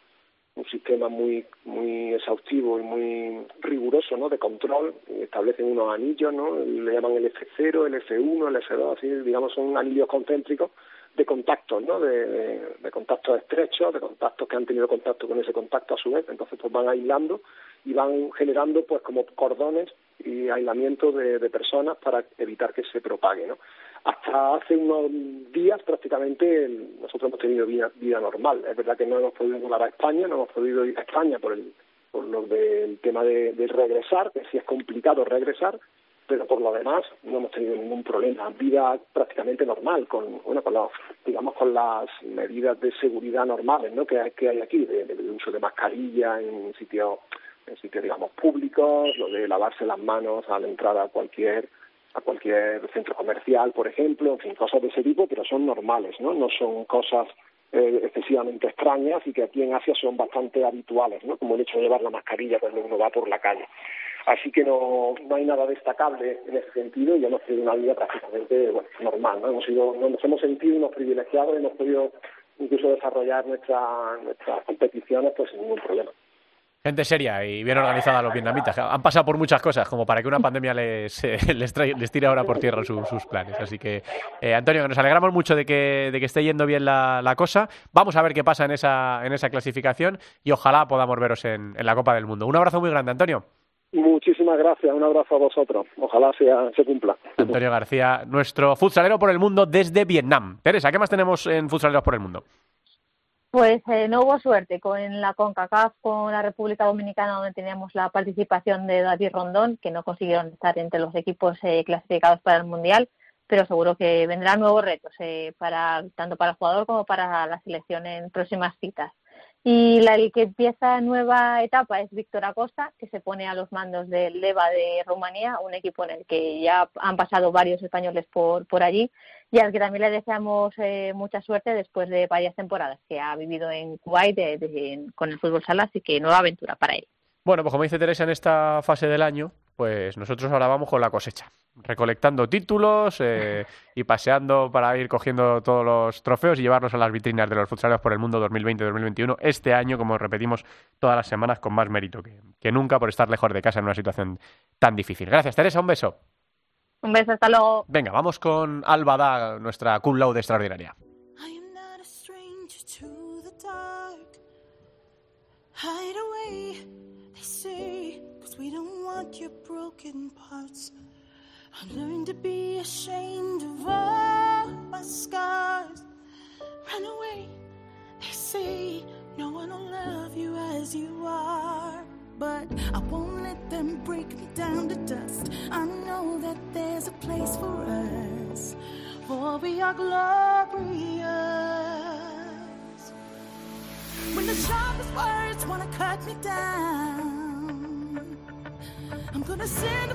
sistema muy muy exhaustivo y muy riguroso ¿no? de control, establecen unos anillos, ¿no? le llaman el F0, el F1, el F2, así digamos son anillos concéntricos de contactos, ¿no? De, de, contactos estrechos, de contactos que han tenido contacto con ese contacto a su vez, entonces pues van aislando y van generando pues como cordones y aislamiento de, personas para evitar que se propague, ¿no? Hasta hace unos días prácticamente nosotros hemos tenido vida, vida normal. Es verdad que no hemos podido volar a España, no hemos podido ir a España por el por lo del tema de, de regresar, que sí es complicado regresar, pero por lo demás no hemos tenido ningún problema. Vida prácticamente normal, con bueno, con los, digamos con las medidas de seguridad normales, ¿no? Que que hay aquí, de, de, uso de mascarilla en sitios, en sitios digamos públicos, lo de lavarse las manos al entrar a cualquier a cualquier centro comercial, por ejemplo, en fin, cosas de ese tipo, pero son normales, ¿no? No son cosas eh, excesivamente extrañas y que aquí en Asia son bastante habituales, ¿no? Como el hecho de llevar la mascarilla cuando uno va por la calle. Así que no, no hay nada destacable en ese sentido y hemos tenido una vida prácticamente bueno, normal. ¿no? Hemos, sido, nos hemos sentido unos privilegiados y hemos podido incluso desarrollar nuestra, nuestras competiciones pues sin ningún problema. Gente seria y bien organizada los vietnamitas. Han pasado por muchas cosas, como para que una pandemia les, les, trae, les tire ahora por tierra su, sus planes. Así que, eh, Antonio, nos alegramos mucho de que, de que esté yendo bien la, la, cosa. Vamos a ver qué pasa en esa, en esa clasificación y ojalá podamos veros en, en la Copa del Mundo. Un abrazo muy grande, Antonio. Muchísimas gracias, un abrazo a vosotros. Ojalá sea, se cumpla. Antonio García, nuestro futsalero por el mundo desde Vietnam. Teresa, ¿qué más tenemos en futsaleros por el mundo? Pues eh, no hubo suerte con la CONCACAF, con la República Dominicana, donde teníamos la participación de David Rondón, que no consiguieron estar entre los equipos eh, clasificados para el Mundial, pero seguro que vendrán nuevos retos, eh, para, tanto para el jugador como para la selección en próximas citas. Y la que empieza nueva etapa es Víctor Acosta, que se pone a los mandos del Leva de Rumanía, un equipo en el que ya han pasado varios españoles por, por allí y al que también le deseamos eh, mucha suerte después de varias temporadas que ha vivido en Kuwait de, con el fútbol sala, así que nueva aventura para él. Bueno, pues como dice Teresa, en esta fase del año, pues nosotros ahora vamos con la cosecha, recolectando títulos eh, y paseando para ir cogiendo todos los trofeos y llevarlos a las vitrinas de los futsaleros por el mundo 2020-2021 este año, como repetimos todas las semanas, con más mérito que, que nunca por estar lejos de casa en una situación tan difícil. Gracias, Teresa, un beso. Un beso, hasta luego. Venga, vamos con Alba Da, nuestra cum laude extraordinaria. Hide away, they say, we don't want your broken parts. I learned to be ashamed of all my scars. Run away, they say, no one will love you as you are. But I won't let them break me down to dust. I know that there's a place for us, for we are glorious. When the sharpest words wanna cut me down, gonna send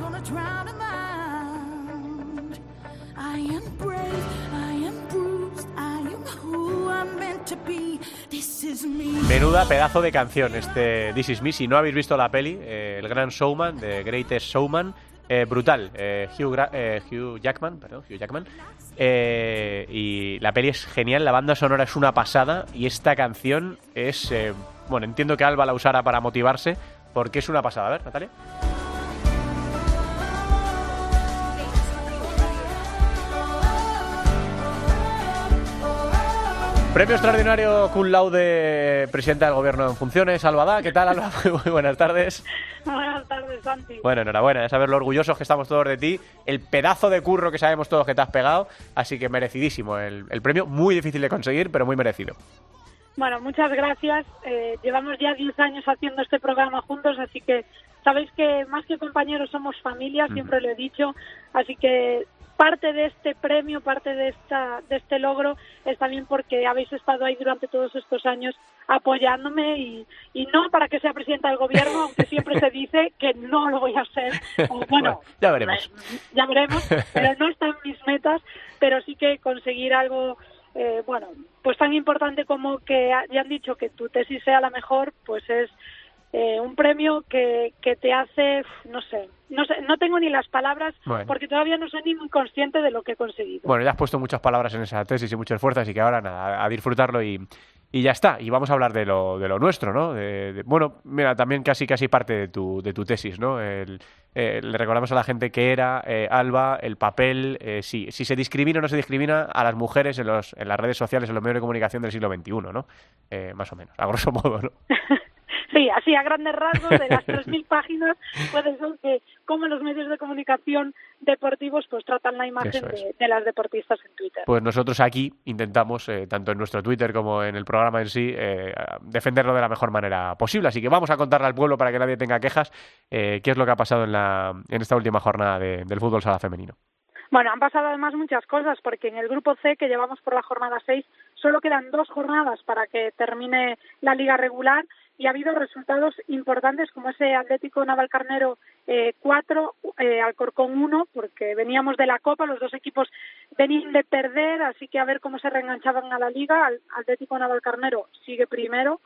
gonna drown. I am brave, I am bruised, I am who I'm meant to be. Menuda pedazo de canción este This is me. Si no habéis visto la peli, eh, El Gran Showman, The Greatest Showman, eh, brutal. Eh, Hugh, eh, Hugh, Jackman, perdón, Hugh Jackman. Eh, y la peli es genial, la banda sonora es una pasada y esta canción es, bueno, entiendo que Alba la usara para motivarse porque es una pasada. A ver, Natalia. Premio extraordinario cum laude, presidenta del gobierno en funciones, Albada. ¿Qué tal, Alba? Muy buenas tardes. Buenas tardes, Santi. Bueno, enhorabuena, es saber lo orgullosos que estamos todos de ti, el pedazo de curro que sabemos todos que te has pegado, así que merecidísimo el premio, muy difícil de conseguir, pero muy merecido. Bueno, muchas gracias. Eh, llevamos ya 10 años haciendo este programa juntos, así que sabéis que más que compañeros somos familia, siempre lo he dicho, así que parte de este premio, parte de, esta, de este logro es también porque habéis estado ahí durante todos estos años apoyándome y, y no para que sea presidenta del gobierno, aunque siempre se dice que no lo voy a ser. bueno, ya veremos. Eh, ya veremos, pero no están mis metas, pero sí que conseguir algo eh, bueno, pues tan importante como que ya han dicho que tu tesis sea la mejor, pues es eh, un premio que, que te hace, no sé, no sé, no tengo ni las palabras porque todavía no soy ni muy consciente de lo que he conseguido. Bueno, ya has puesto muchas palabras en esa tesis y mucho esfuerzo, así que ahora nada, a disfrutarlo y, y ya está. Y vamos a hablar de lo, de lo nuestro, ¿no? De, bueno, mira, también casi casi parte de tu, de tu tesis, ¿no? El, eh, le recordamos a la gente que era eh, Alba, el papel, eh, si, si se discrimina o no se discrimina a las mujeres en, los, en las redes sociales, en los medios de comunicación del siglo XXI, ¿no? más o menos, a grosso modo, ¿no? Sí, así a grandes rasgos de las 3.000 páginas puede ser que como los medios de comunicación deportivos pues tratan la imagen de, las deportistas en Twitter. Pues nosotros aquí intentamos, eh, tanto en nuestro Twitter como en el programa en sí, eh, defenderlo de la mejor manera posible. Así que vamos a contarle al pueblo para que nadie tenga quejas eh, qué es lo que ha pasado en, la, en esta última jornada del fútbol sala femenino. Bueno, han pasado además muchas cosas, porque en el grupo C, que llevamos por la jornada 6, solo quedan dos jornadas para que termine la liga regular y ha habido resultados importantes como ese Atlético Navalcarnero 4, eh, eh, Alcorcón 1, porque veníamos de la Copa, los dos equipos venían de perder, así que a ver cómo se reenganchaban a la liga. Atlético Navalcarnero sigue primero.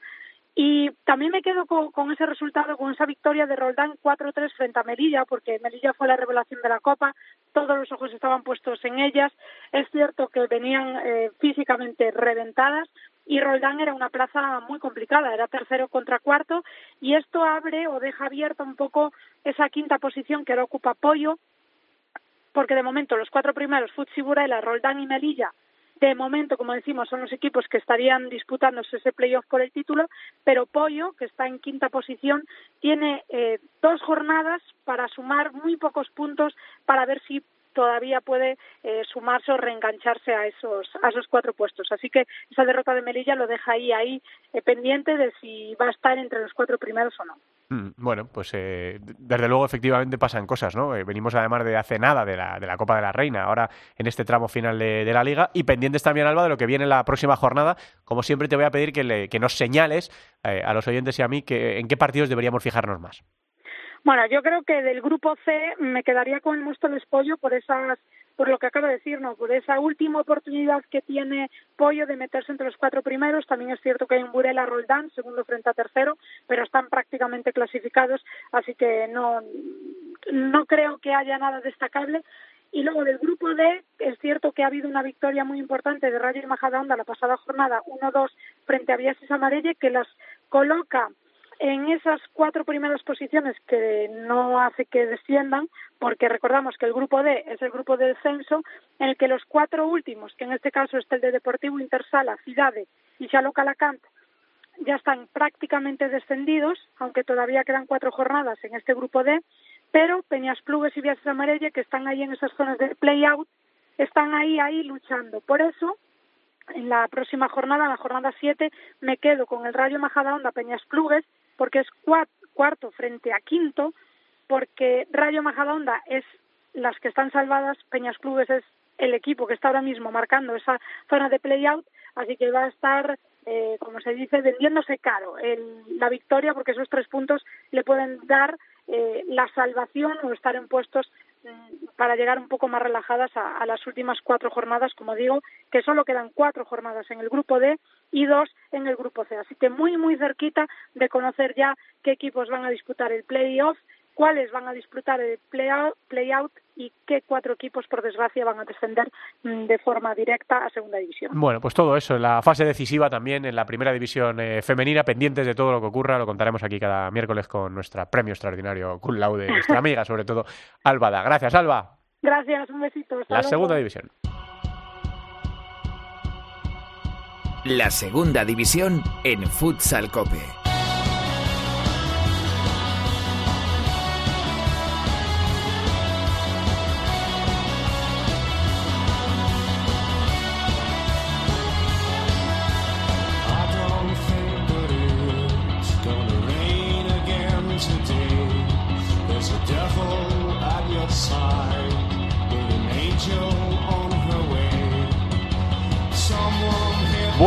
Y también me quedo con, ese resultado, con esa victoria de Roldán 4-3 frente a Melilla, porque Melilla fue la revelación de la Copa, todos los ojos estaban puestos en ellas. Es cierto que venían eh, físicamente reventadas, y Roldán era una plaza muy complicada, era tercero contra cuarto y esto abre o deja abierta un poco esa quinta posición que ahora ocupa Pollo, porque de momento los cuatro primeros, Futsi Burela, Roldán y Melilla, de momento, como decimos, son los equipos que estarían disputándose ese playoff por el título, pero Pollo, que está en quinta posición, tiene eh, dos jornadas para sumar muy pocos puntos para ver si todavía puede eh, sumarse o reengancharse a esos, a esos cuatro puestos. Así que esa derrota de Melilla lo deja ahí, ahí eh, pendiente de si va a estar entre los cuatro primeros o no. Mm, bueno, pues eh, desde luego efectivamente pasan cosas, ¿no? venimos además de hace nada de la, de la Copa de la Reina, ahora en este tramo final de, la Liga y pendientes también, Alba, de lo que viene en la próxima jornada. Como siempre te voy a pedir que, le, que nos señales a los oyentes y a mí que, en qué partidos deberíamos fijarnos más. Bueno, yo creo que del grupo C me quedaría con el Móstoles Pollo por esas por lo que acabo de decir, ¿no? por esa última oportunidad que tiene Pollo de meterse entre los cuatro primeros. También es cierto que hay un Burela Roldán, segundo frente a tercero, pero están prácticamente clasificados, así que no, no creo que haya nada destacable. Y luego del grupo D, es cierto que ha habido una victoria muy importante de Rayo y Majadahonda la pasada jornada, 1-2 frente a Viases Amarelle, que las coloca en esas cuatro primeras posiciones que no hace que desciendan, porque recordamos que el grupo D es el grupo de descenso, en el que los cuatro últimos, que en este caso es el de Deportivo Intersala, Cidade y Xalo Calacant, ya están prácticamente descendidos, aunque todavía quedan cuatro jornadas en este grupo D, pero Peñas Plugues y Viajes Amarelle, que están ahí en esas zonas de play-out, están ahí, ahí luchando. Por eso, en la próxima jornada, en la jornada 7, me quedo con el Rayo Majadahonda Peñas Plugues, porque es cuarto frente a quinto, porque Rayo Majadahonda es las que están salvadas, Peñas Clubes es el equipo que está ahora mismo marcando esa zona de play-out, así que va a estar, eh, como se dice, vendiéndose caro el, la victoria, porque esos tres puntos le pueden dar eh, la salvación o estar en puestos para llegar un poco más relajadas a, las últimas cuatro jornadas, como digo, que solo quedan cuatro jornadas en el grupo D y dos en el grupo C. Así que muy, muy cerquita de conocer ya qué equipos van a disputar el playoff cuáles van a disputar el play-out y qué cuatro equipos, por desgracia, van a descender mm, de forma directa a Segunda División. Bueno, pues todo eso, en la fase decisiva también, en la Primera División eh, femenina, pendientes de todo lo que ocurra, lo contaremos aquí cada miércoles con nuestra premio extraordinario cum laude, nuestra amiga, sobre todo, Albada. Gracias, Alba. Gracias, un besito. la Segunda División. la segunda división en Futsal Cope.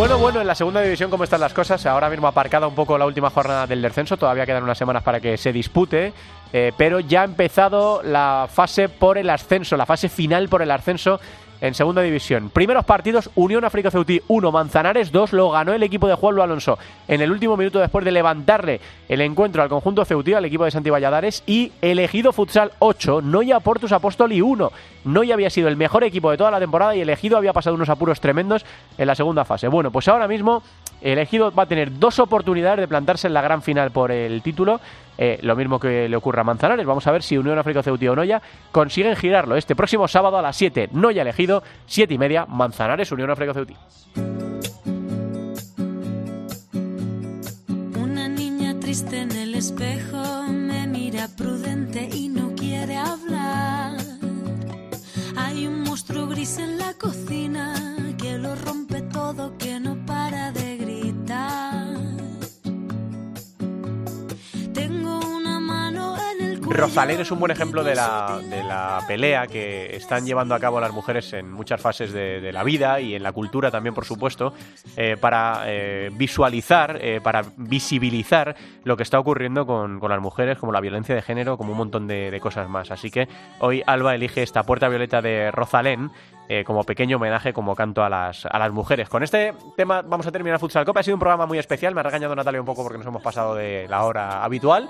Bueno, bueno, en la segunda división, ¿cómo están las cosas? Ahora mismo aparcada un poco la última jornada del descenso, todavía quedan unas semanas para que se dispute, eh, pero ya ha empezado la fase por el ascenso, la fase final por el ascenso en segunda división. Primeros partidos, Unión África Ceutí 1, Manzanares 2, lo ganó el equipo de Juan Alonso en el último minuto después de levantarle el encuentro al conjunto Ceutí, al equipo de Santi Valladares, y elegido Futsal 8, Noia Portus Apostoli 1. Noia había sido el mejor equipo de toda la temporada y elegido había pasado unos apuros tremendos en la segunda fase. Bueno, pues ahora mismo elegido va a tener dos oportunidades de plantarse en la gran final por el título. Eh, lo mismo que le ocurra a Manzanares. Vamos a ver si Unión África Ceutí o Noya consiguen girarlo este próximo sábado a las 7. Noya elegido, 7 y media, Manzanares, Unión África Ceutí. Una niña triste en el espejo me mira prudente y no quiere hablar. Hay un monstruo gris en la cocina que lo rompe todo, que no para de Rosalén es un buen ejemplo de la, de la pelea que están llevando a cabo las mujeres en muchas fases de, de la vida y en la cultura también, por supuesto, eh, para eh, visualizar, eh, para visibilizar lo que está ocurriendo con, con las mujeres, como la violencia de género, como un montón de, de cosas más. Así que hoy Alba elige esta puerta violeta de Rosalén. Eh, como pequeño homenaje, como canto a las, a las mujeres. Con este tema vamos a terminar Futsal Copa. Ha sido un programa muy especial. Me ha regañado Natalia un poco porque nos hemos pasado de la hora habitual.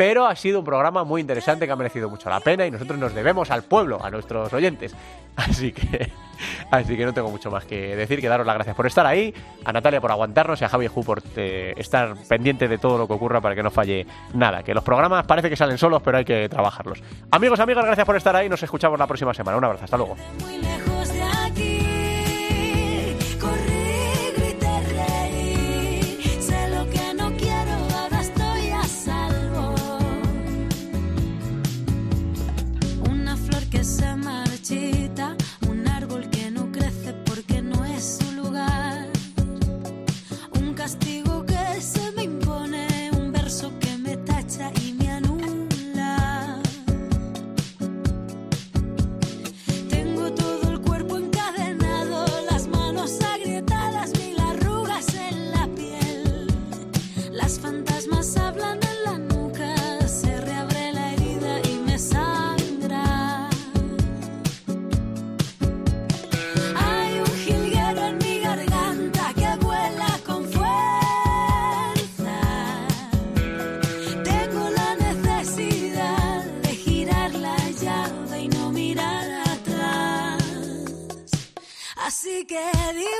Pero ha sido un programa muy interesante que ha merecido mucho la pena y nosotros nos debemos al pueblo, a nuestros oyentes. Así que, así que no tengo mucho más que decir que daros las gracias por estar ahí, a Natalia por aguantarnos y a Javi Ju por eh, estar pendiente de todo lo que ocurra para que no falle nada. Que los programas parece que salen solos, pero hay que trabajarlos. Amigos, amigas, gracias por estar ahí. Nos escuchamos la próxima semana. Un abrazo, hasta luego. Así